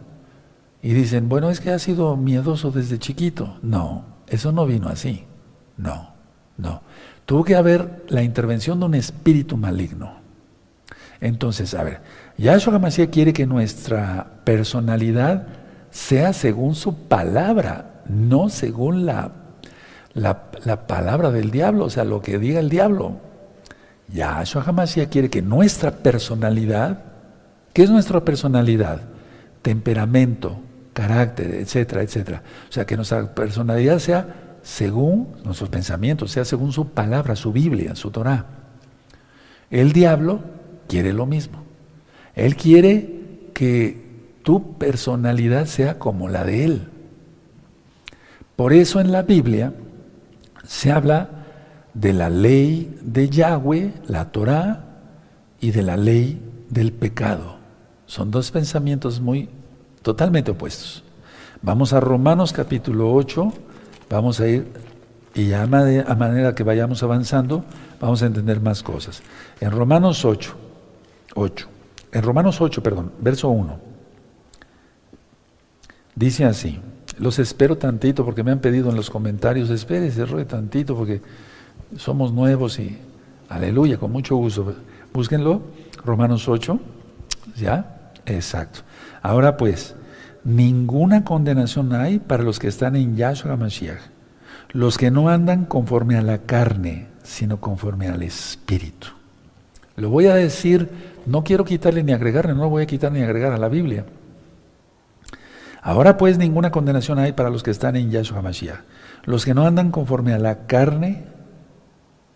A: y dicen, bueno, es que ha sido miedoso desde chiquito. No, eso no vino así. No, no. Tuvo que haber la intervención de un espíritu maligno. Entonces, a ver, Yahshua HaMashiach quiere que nuestra personalidad sea según su palabra, no según la, la, la palabra del diablo, o sea, lo que diga el diablo. Yahshua HaMashiach quiere que nuestra personalidad, ¿qué es nuestra personalidad? Temperamento, carácter, etcétera, etcétera. O sea, que nuestra personalidad sea según nuestros pensamientos, sea según su palabra, su Biblia, su Torah. El diablo quiere lo mismo. Él quiere que tu personalidad sea como la de él. Por eso en la Biblia se habla de la ley de Yahweh, la Torah, y de la ley del pecado. Son dos pensamientos muy totalmente opuestos. Vamos a Romanos capítulo 8, vamos a ir, y a, manera que vayamos avanzando, vamos a entender más cosas. En Romanos 8, 8, en Romanos 8, perdón, verso 1, dice así, los espero tantito porque me han pedido en los comentarios, espérese, roe tantito porque somos nuevos y aleluya, con mucho gusto. Búsquenlo, Romanos 8, ¿ya? Exacto. Ahora pues, ninguna condenación hay para los que están en Yahshua Mashiach, los que no andan conforme a la carne, sino conforme al Espíritu. Lo voy a decir, no quiero quitarle ni agregarle, no lo voy a quitar ni agregar a la Biblia. Ahora pues ninguna condenación hay para los que están en Yahshua Mashiach, los que no andan conforme a la carne,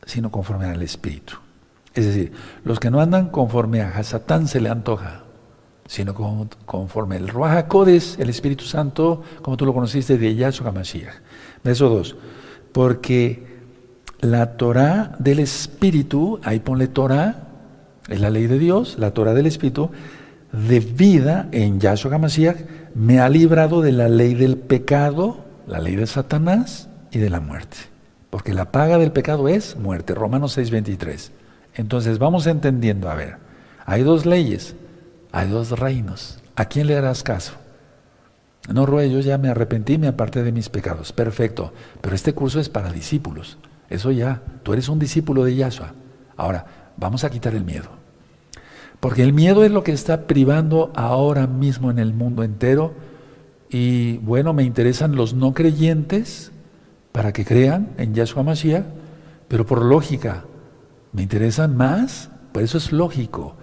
A: sino conforme al Espíritu. Es decir, los que no andan conforme a Hasatán se le antoja, sino conforme el Ruach HaKodes, el Espíritu Santo, como tú lo conociste de Yahshua HaMashiach. Verso 2. Porque la Torah del Espíritu, ahí ponle Torah, es la ley de Dios, la Torah del Espíritu, de vida en Yahshua HaMashiach, me ha librado de la ley del pecado, la ley de Satanás y de la muerte. Porque la paga del pecado es muerte, Romanos 6:23. Entonces vamos entendiendo, a ver, hay dos leyes, hay dos reinos. ¿A quién le harás caso? No, Rue, yo ya me arrepentí, me aparté de mis pecados. Perfecto. Pero este curso es para discípulos. Eso ya, tú eres un discípulo de Yahshua. Ahora, vamos a quitar el miedo. Porque el miedo es lo que está privando ahora mismo en el mundo entero. Y bueno, me interesan los no creyentes para que crean en Yahshua Mashiach, pero por lógica, me interesan más, por eso es lógico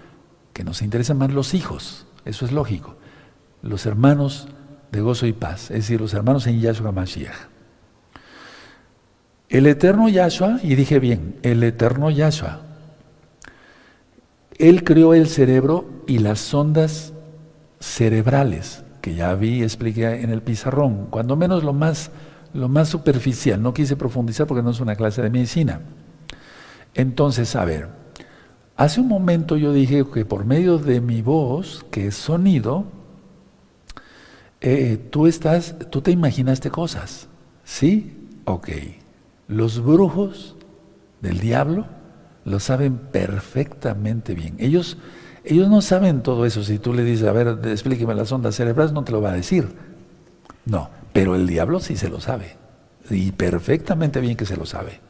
A: que nos interesan más los hijos, eso es lógico, los hermanos de gozo y paz, es decir, los hermanos en Yahshua Mashiach. El eterno Yahshua, y dije bien, el eterno Yahshua, él creó el cerebro y las ondas cerebrales, que ya vi, expliqué en el pizarrón, cuando menos lo más, lo más superficial, no quise profundizar porque no es una clase de medicina. Entonces, a ver, Hace un momento yo dije que por medio de mi voz, que es sonido, eh, tú estás, tú te imaginaste cosas, ¿sí? Ok. Los brujos del diablo lo saben perfectamente bien. Ellos, ellos no saben todo eso. Si tú le dices, a ver, explíqueme las ondas cerebrales, no te lo va a decir. No, pero el diablo sí se lo sabe. Y perfectamente bien que se lo sabe.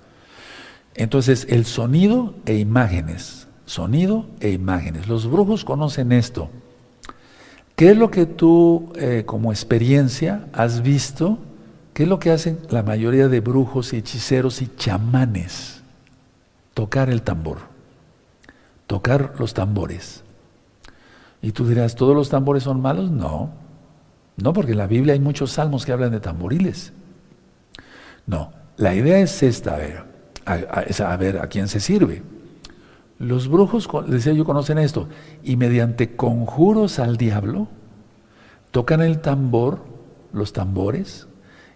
A: Entonces, el sonido e imágenes. Sonido e imágenes. Los brujos conocen esto. ¿Qué es lo que tú, eh, como experiencia, has visto? ¿Qué es lo que hacen la mayoría de brujos y hechiceros y chamanes? Tocar el tambor. Tocar los tambores. Y tú dirás, ¿todos los tambores son malos? No. No, porque en la Biblia hay muchos salmos que hablan de tamboriles. No. La idea es esta, a ver, a, a ver a quién se sirve. Los brujos, decía yo, conocen esto, y mediante conjuros al diablo, tocan el tambor, los tambores,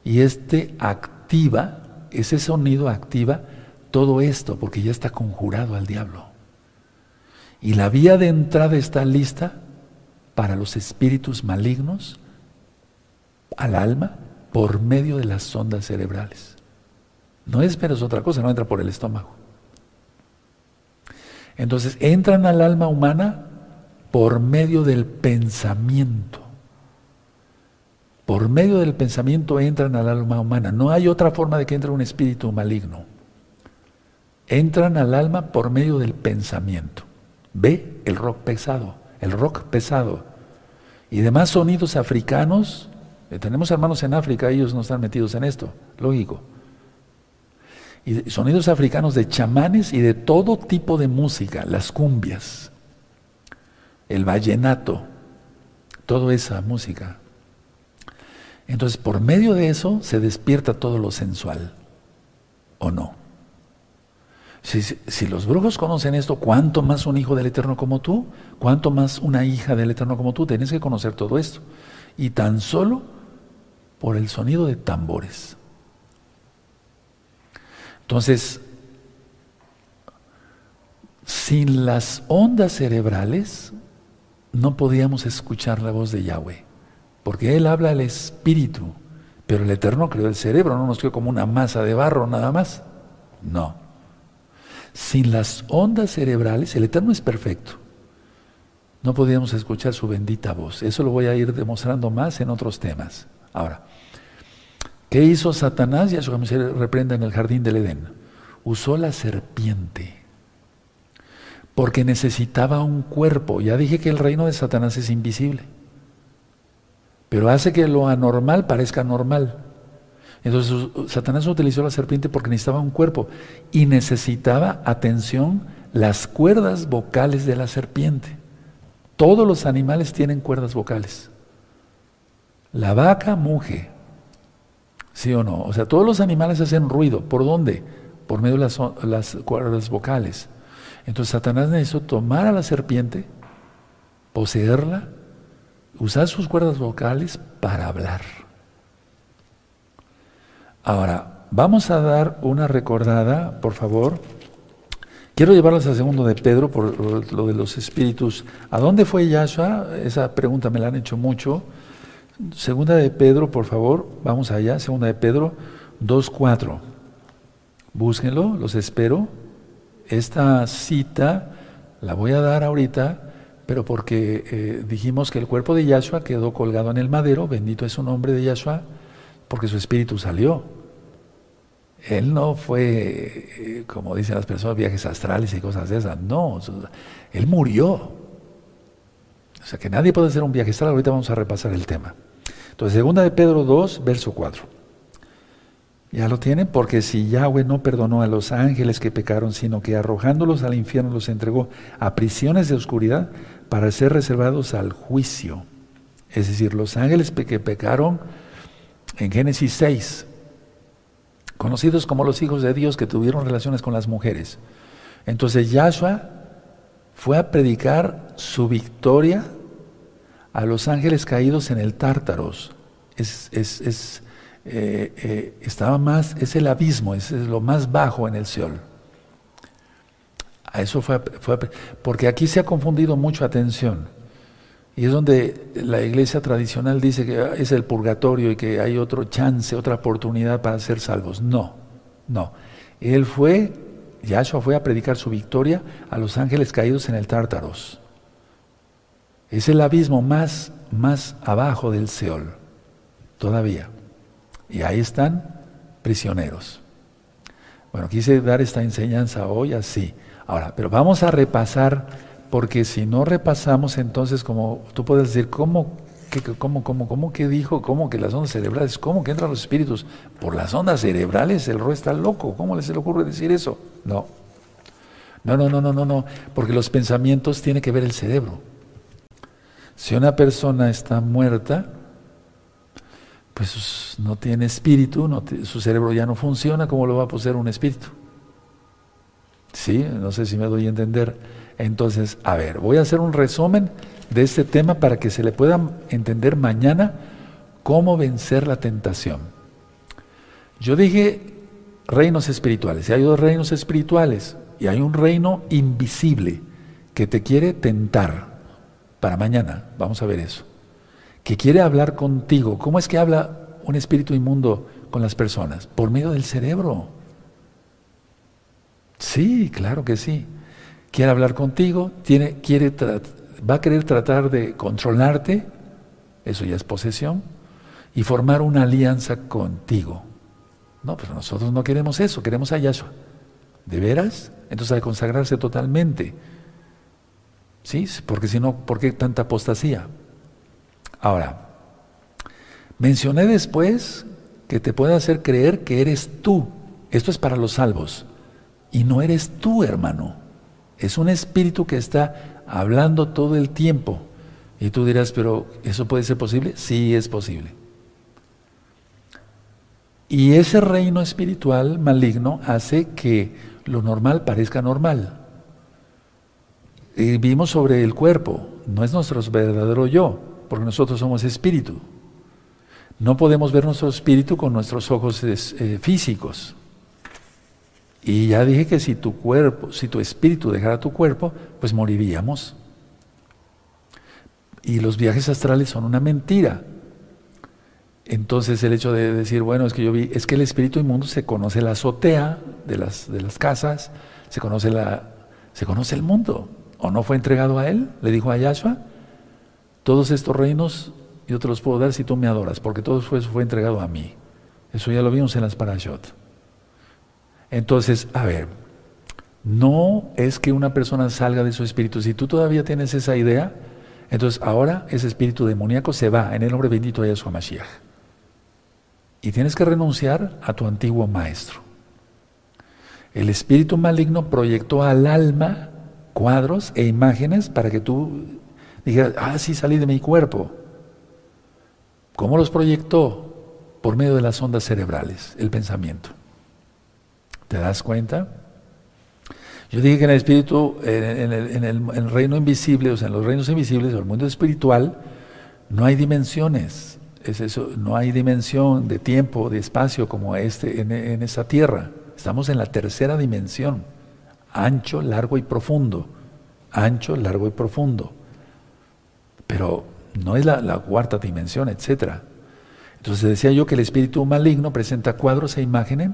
A: y este activa, ese sonido activa todo esto, porque ya está conjurado al diablo. Y la vía de entrada está lista para los espíritus malignos al alma por medio de las ondas cerebrales. No es menos otra cosa, no entra por el estómago. Entonces entran al alma humana por medio del pensamiento. Por medio del pensamiento entran al alma humana. No hay otra forma de que entre un espíritu maligno. Entran al alma por medio del pensamiento. Ve el rock pesado, el rock pesado. Y demás sonidos africanos. Eh, tenemos hermanos en África, ellos no están metidos en esto, lógico y sonidos africanos de chamanes y de todo tipo de música, las cumbias, el vallenato, toda esa música. Entonces, por medio de eso se despierta todo lo sensual, ¿o no? Si, los brujos conocen esto, ¿cuánto más un hijo del Eterno como tú? ¿Cuánto más una hija del Eterno como tú? Tienes que conocer todo esto. Y tan solo por el sonido de tambores. Entonces, sin las ondas cerebrales no podíamos escuchar la voz de Yahweh, porque Él habla al espíritu, pero el Eterno creó el cerebro, no nos creó como una masa de barro nada más. No. Sin las ondas cerebrales, el Eterno es perfecto. No podíamos escuchar su bendita voz. Eso lo voy a ir demostrando más en otros temas. Ahora, ¿Qué hizo Satanás? Ya eso se reprenda en el jardín del Edén. Usó la serpiente. Porque necesitaba un cuerpo. Ya dije que el reino de Satanás es invisible. Pero hace que lo anormal parezca normal. Entonces Satanás utilizó la serpiente porque necesitaba un cuerpo y necesitaba, atención, las cuerdas vocales de la serpiente. Todos los animales tienen cuerdas vocales. La vaca muge, ¿Sí o no? O sea, todos los animales hacen ruido. ¿Por dónde? Por medio de las, cuerdas vocales. Entonces Satanás necesitó tomar a la serpiente, poseerla, usar sus cuerdas vocales para hablar. Ahora, vamos a dar una recordada, por favor. Quiero llevarlas al segundo de Pedro por lo de los espíritus. ¿A dónde fue Yahshua? Esa pregunta me la han hecho mucho. Segunda de Pedro, por favor, vamos allá, segunda de Pedro 2.4. Búsquenlo, los espero. Esta cita la voy a dar ahorita, pero porque eh, dijimos que el cuerpo de Yahshua quedó colgado en el madero, bendito es su nombre de Yahshua, porque su espíritu salió. Él no fue, eh, como dicen las personas, viajes astrales y cosas de esas, no, él murió. O sea que nadie puede hacer un viaje astral, ahorita vamos a repasar el tema. Entonces, segunda de Pedro 2, verso 4. ¿Ya lo tienen? Porque si Yahweh no perdonó a los ángeles que pecaron, sino que arrojándolos al infierno los entregó a prisiones de oscuridad para ser reservados al juicio. Es decir, los ángeles que pecaron en Génesis 6, conocidos como los hijos de Dios que tuvieron relaciones con las mujeres. Entonces Yahshua fue a predicar su victoria a los ángeles caídos en el Tártaros. Es, es, eh, eh, estaba más, es el abismo, es, lo más bajo en el Seol. A eso fue, fue, porque aquí se ha confundido mucho atención. Y es donde la iglesia tradicional dice que es el purgatorio y que hay otro chance, otra oportunidad para ser salvos. No, no. Él fue, Yahshua fue a predicar su victoria a los ángeles caídos en el Tártaros. Es el abismo más, más abajo del Seol. todavía. Y ahí están prisioneros. Bueno, quise dar esta enseñanza hoy así. Ahora, pero vamos a repasar, porque si no repasamos, entonces, como tú puedes decir, ¿cómo, cómo, cómo, cómo que dijo? ¿Cómo que las ondas cerebrales? ¿Cómo que entran los espíritus? Por las ondas cerebrales, el rey está loco. ¿Cómo le se le ocurre decir eso? No. No, no, no, no, no, no. Porque los pensamientos tienen que ver el cerebro. Si una persona está muerta, pues no tiene espíritu, su cerebro ya no funciona, ¿cómo lo va a poseer un espíritu? Sí, no sé si me doy a entender. Entonces, a ver, voy a hacer un resumen de este tema para que se le pueda entender mañana cómo vencer la tentación. Yo dije reinos espirituales, y hay dos reinos espirituales, y hay un reino invisible que te quiere tentar para mañana, vamos a ver eso que quiere hablar contigo. ¿Cómo es que habla un espíritu inmundo con las personas? Por medio del cerebro. Sí, claro que sí. Quiere hablar contigo, quiere va a querer tratar de controlarte, eso ya es posesión, y formar una alianza contigo. No, pero nosotros no queremos eso, queremos a Yahshua. ¿De veras? Entonces hay que consagrarse totalmente. ¿Sí? Porque si no, ¿por qué tanta apostasía? Ahora, mencioné después que te puede hacer creer que eres tú. Esto es para los salvos. Y no eres tú, hermano. Es un espíritu que está hablando todo el tiempo. Y tú dirás, pero ¿eso puede ser posible? Sí, es posible. Y ese reino espiritual maligno hace que lo normal parezca normal. Y vimos sobre el cuerpo, no es nuestro verdadero yo porque nosotros somos espíritu. No podemos ver nuestro espíritu con nuestros ojos eh, físicos. Y ya dije que si tu cuerpo, si tu espíritu dejara tu cuerpo, pues moriríamos. Y los viajes astrales son una mentira. Entonces el hecho de decir, bueno, es que yo vi, es que el espíritu inmundo se conoce la azotea de las, de las casas, se conoce, se conoce el mundo. ¿O no fue entregado a él? Le dijo a Yahshua. Todos estos reinos yo te los puedo dar si tú me adoras, porque todo eso fue entregado a mí. Eso ya lo vimos en las parashot. Entonces, a ver, no es que una persona salga de su espíritu. Si tú todavía tienes esa idea, entonces ahora ese espíritu demoníaco se va en el nombre bendito de Yahshua Mashiach. Y tienes que renunciar a tu antiguo maestro. El espíritu maligno proyectó al alma cuadros e imágenes para que tú Dije, ah, sí, salí de mi cuerpo. ¿Cómo los proyectó? Por medio de las ondas cerebrales, el pensamiento. ¿Te das cuenta? Yo dije que en el espíritu, en, el, reino invisible, o sea, en los reinos invisibles, o el mundo espiritual, no hay dimensiones. Es eso, no hay dimensión de tiempo, de espacio como este en, en esta tierra. Estamos en la tercera dimensión, ancho, largo y profundo. Ancho, largo y profundo pero no es la, cuarta dimensión, etc. Entonces decía yo que el espíritu maligno presenta cuadros e imágenes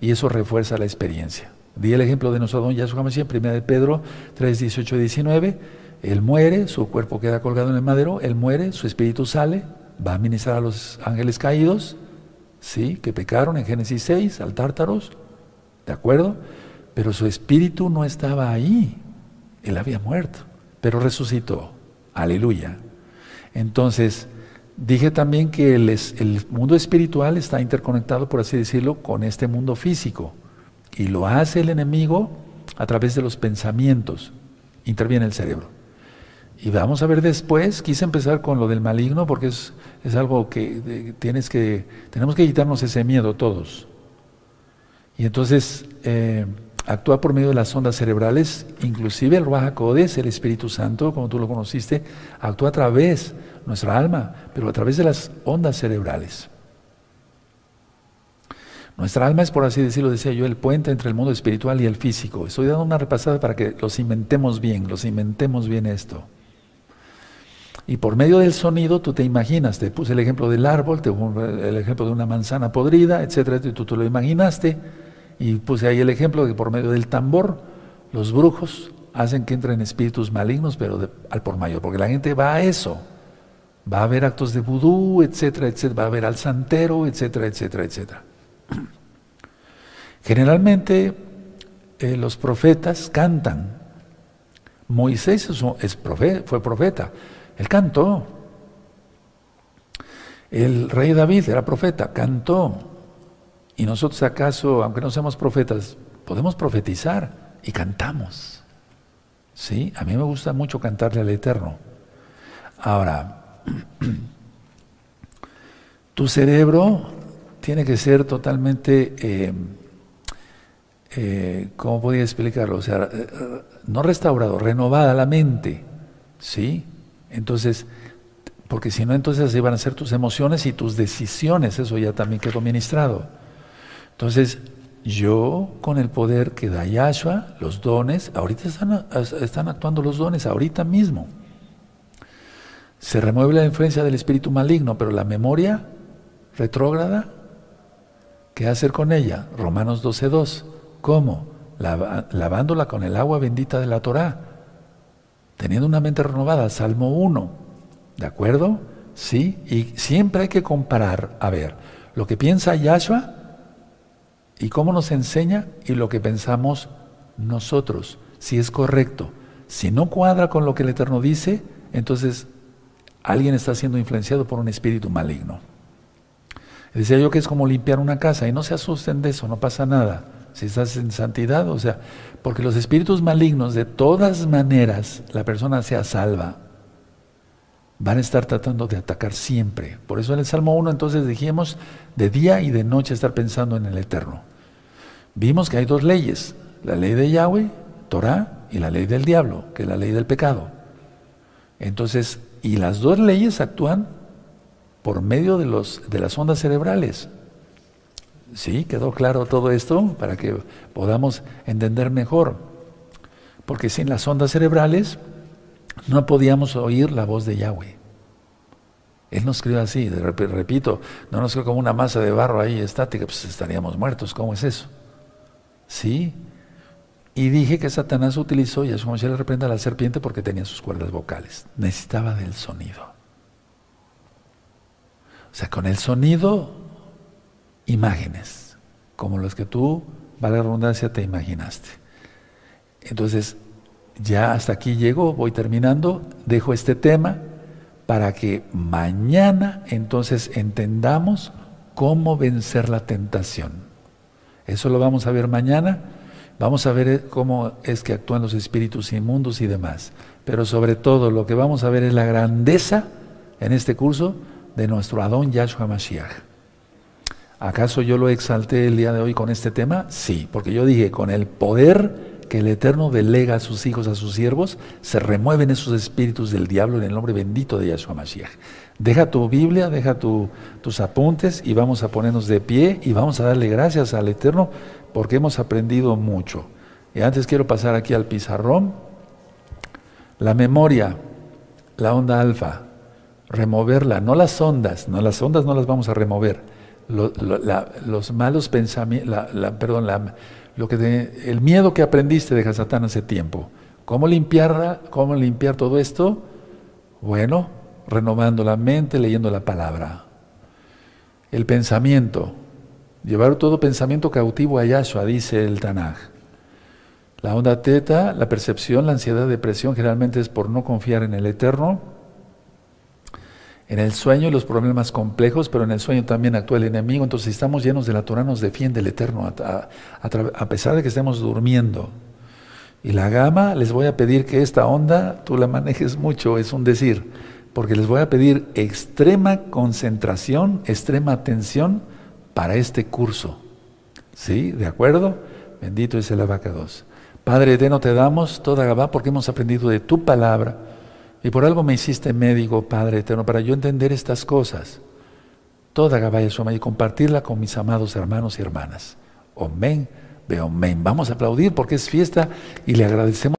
A: y eso refuerza la experiencia. Di el ejemplo de nuestro don Yahshua Mashiach, 1 de Pedro 3, 18 y 19. Él muere, su cuerpo queda colgado en el madero, él muere, su espíritu sale, va a ministrar a los ángeles caídos, ¿sí? que pecaron en Génesis 6, al tártaros, ¿de acuerdo? Pero su espíritu no estaba ahí, él había muerto, pero resucitó. Aleluya. Entonces, dije también que el, mundo espiritual está interconectado, por así decirlo, con este mundo físico. Y lo hace el enemigo a través de los pensamientos. Interviene el cerebro. Y vamos a ver después, quise empezar con lo del maligno porque es, es algo que tienes que, tenemos que quitarnos ese miedo todos. Y entonces, eh, actúa por medio de las ondas cerebrales, inclusive el Ruach Codes, el Espíritu Santo, como tú lo conociste, actúa a través nuestra alma, pero a través de las ondas cerebrales. Nuestra alma es, por así decirlo, decía yo, el puente entre el mundo espiritual y el físico. Estoy dando una repasada para que los inventemos bien, los inventemos bien esto. Y por medio del sonido tú te imaginas, te puse el ejemplo del árbol, te puse el ejemplo de una manzana podrida, etcétera, tú te lo imaginaste y puse ahí el ejemplo de que por medio del tambor, los brujos hacen que entren espíritus malignos, pero al por mayor, porque la gente va a eso. Va a haber actos de vudú, etcétera, etcétera. Va a haber al santero, etcétera, etcétera, etcétera. Generalmente eh, los profetas cantan. Moisés es, fue profeta. Él cantó. El rey David era profeta, cantó. Y nosotros acaso, aunque no seamos profetas, podemos profetizar y cantamos. ¿Sí? A mí me gusta mucho cantarle al Eterno. Ahora, tu cerebro tiene que ser totalmente, eh, eh, ¿cómo podría explicarlo? O sea, eh, no restaurado, renovada la mente. ¿Sí? Entonces, porque si no, entonces se van a ser tus emociones y tus decisiones, eso ya también quedó ministrado. Entonces, yo con el poder que da Yahshua, los dones, ahorita están, actuando los dones, ahorita mismo. Se remueve la influencia del espíritu maligno, pero la memoria retrógrada, ¿qué hacer con ella? Romanos 12.2. ¿Cómo? lavándola con el agua bendita de la Torah, teniendo una mente renovada, Salmo 1. ¿De acuerdo? Sí, y siempre hay que comparar, a ver, lo que piensa Yahshua y cómo nos enseña y lo que pensamos nosotros, si es correcto. Si no cuadra con lo que el Eterno dice, entonces alguien está siendo influenciado por un espíritu maligno. Decía yo que es como limpiar una casa y no se asusten de eso, no pasa nada. Si estás en santidad, o sea, porque los espíritus malignos, de todas maneras, la persona sea salva, van a estar tratando de atacar siempre. Por eso en el Salmo 1 entonces dijimos de día y de noche estar pensando en el Eterno. Vimos que hay dos leyes, la ley de Yahweh, Torah, y la ley del diablo, que es la ley del pecado. Entonces, y las dos leyes actúan por medio de, los, de las ondas cerebrales. ¿Sí? ¿Quedó claro todo esto? Para que podamos entender mejor. Porque sin las ondas cerebrales no podíamos oír la voz de Yahweh. Él nos creó así, repito, no nos creó como una masa de barro ahí estática, pues estaríamos muertos. ¿Cómo es eso? Sí. Y dije que Satanás utilizó, y como se le reprenda a la serpiente porque tenía sus cuerdas vocales. Necesitaba del sonido. O sea, con el sonido, imágenes, como los que tú, vale la redundancia, te imaginaste. Entonces, ya hasta aquí llego, voy terminando, dejo este tema para que mañana entonces entendamos cómo vencer la tentación. Eso lo vamos a ver mañana. Vamos a ver cómo es que actúan los espíritus inmundos y demás. Pero sobre todo lo que vamos a ver es la grandeza en este curso de nuestro Adón Yahshua Mashiach. ¿Acaso yo lo exalté el día de hoy con este tema? Sí, porque yo dije, con el poder que el Eterno delega a sus hijos, a sus siervos, se remueven esos espíritus del diablo en el nombre bendito de Yahshua Mashiach. Deja tu Biblia, deja tus apuntes y vamos a ponernos de pie y vamos a darle gracias al Eterno porque hemos aprendido mucho. Y antes quiero pasar aquí al pizarrón. La memoria, la onda alfa, removerla, no las ondas, no las ondas no las vamos a remover. los malos pensamientos, la, perdón, la, lo que el miedo que aprendiste de Hasatán hace tiempo. ¿Cómo limpiar, ¿Cómo limpiar todo esto? Bueno, renovando la mente, leyendo la palabra. El pensamiento. Llevar todo pensamiento cautivo a Yahshua, dice el Tanaj. La onda teta, la percepción, la ansiedad, depresión, generalmente es por no confiar en el Eterno en el sueño y los problemas complejos, pero en el sueño también actúa el enemigo. Entonces, si estamos llenos de la Torah, nos defiende el Eterno, a, pesar de que estemos durmiendo. Y la gama, les voy a pedir que esta onda tú la manejes mucho, es un decir, porque les voy a pedir extrema concentración, extrema atención para este curso. ¿Sí? ¿De acuerdo? Bendito es el abacados. Padre eterno, te damos toda Gabá porque hemos aprendido de tu palabra y por algo me hiciste médico, Padre eterno, para yo entender estas cosas. Toda Gabaya Soma y compartirla con mis amados hermanos y hermanas. Amén, ve amén. Vamos a aplaudir porque es fiesta y le agradecemos.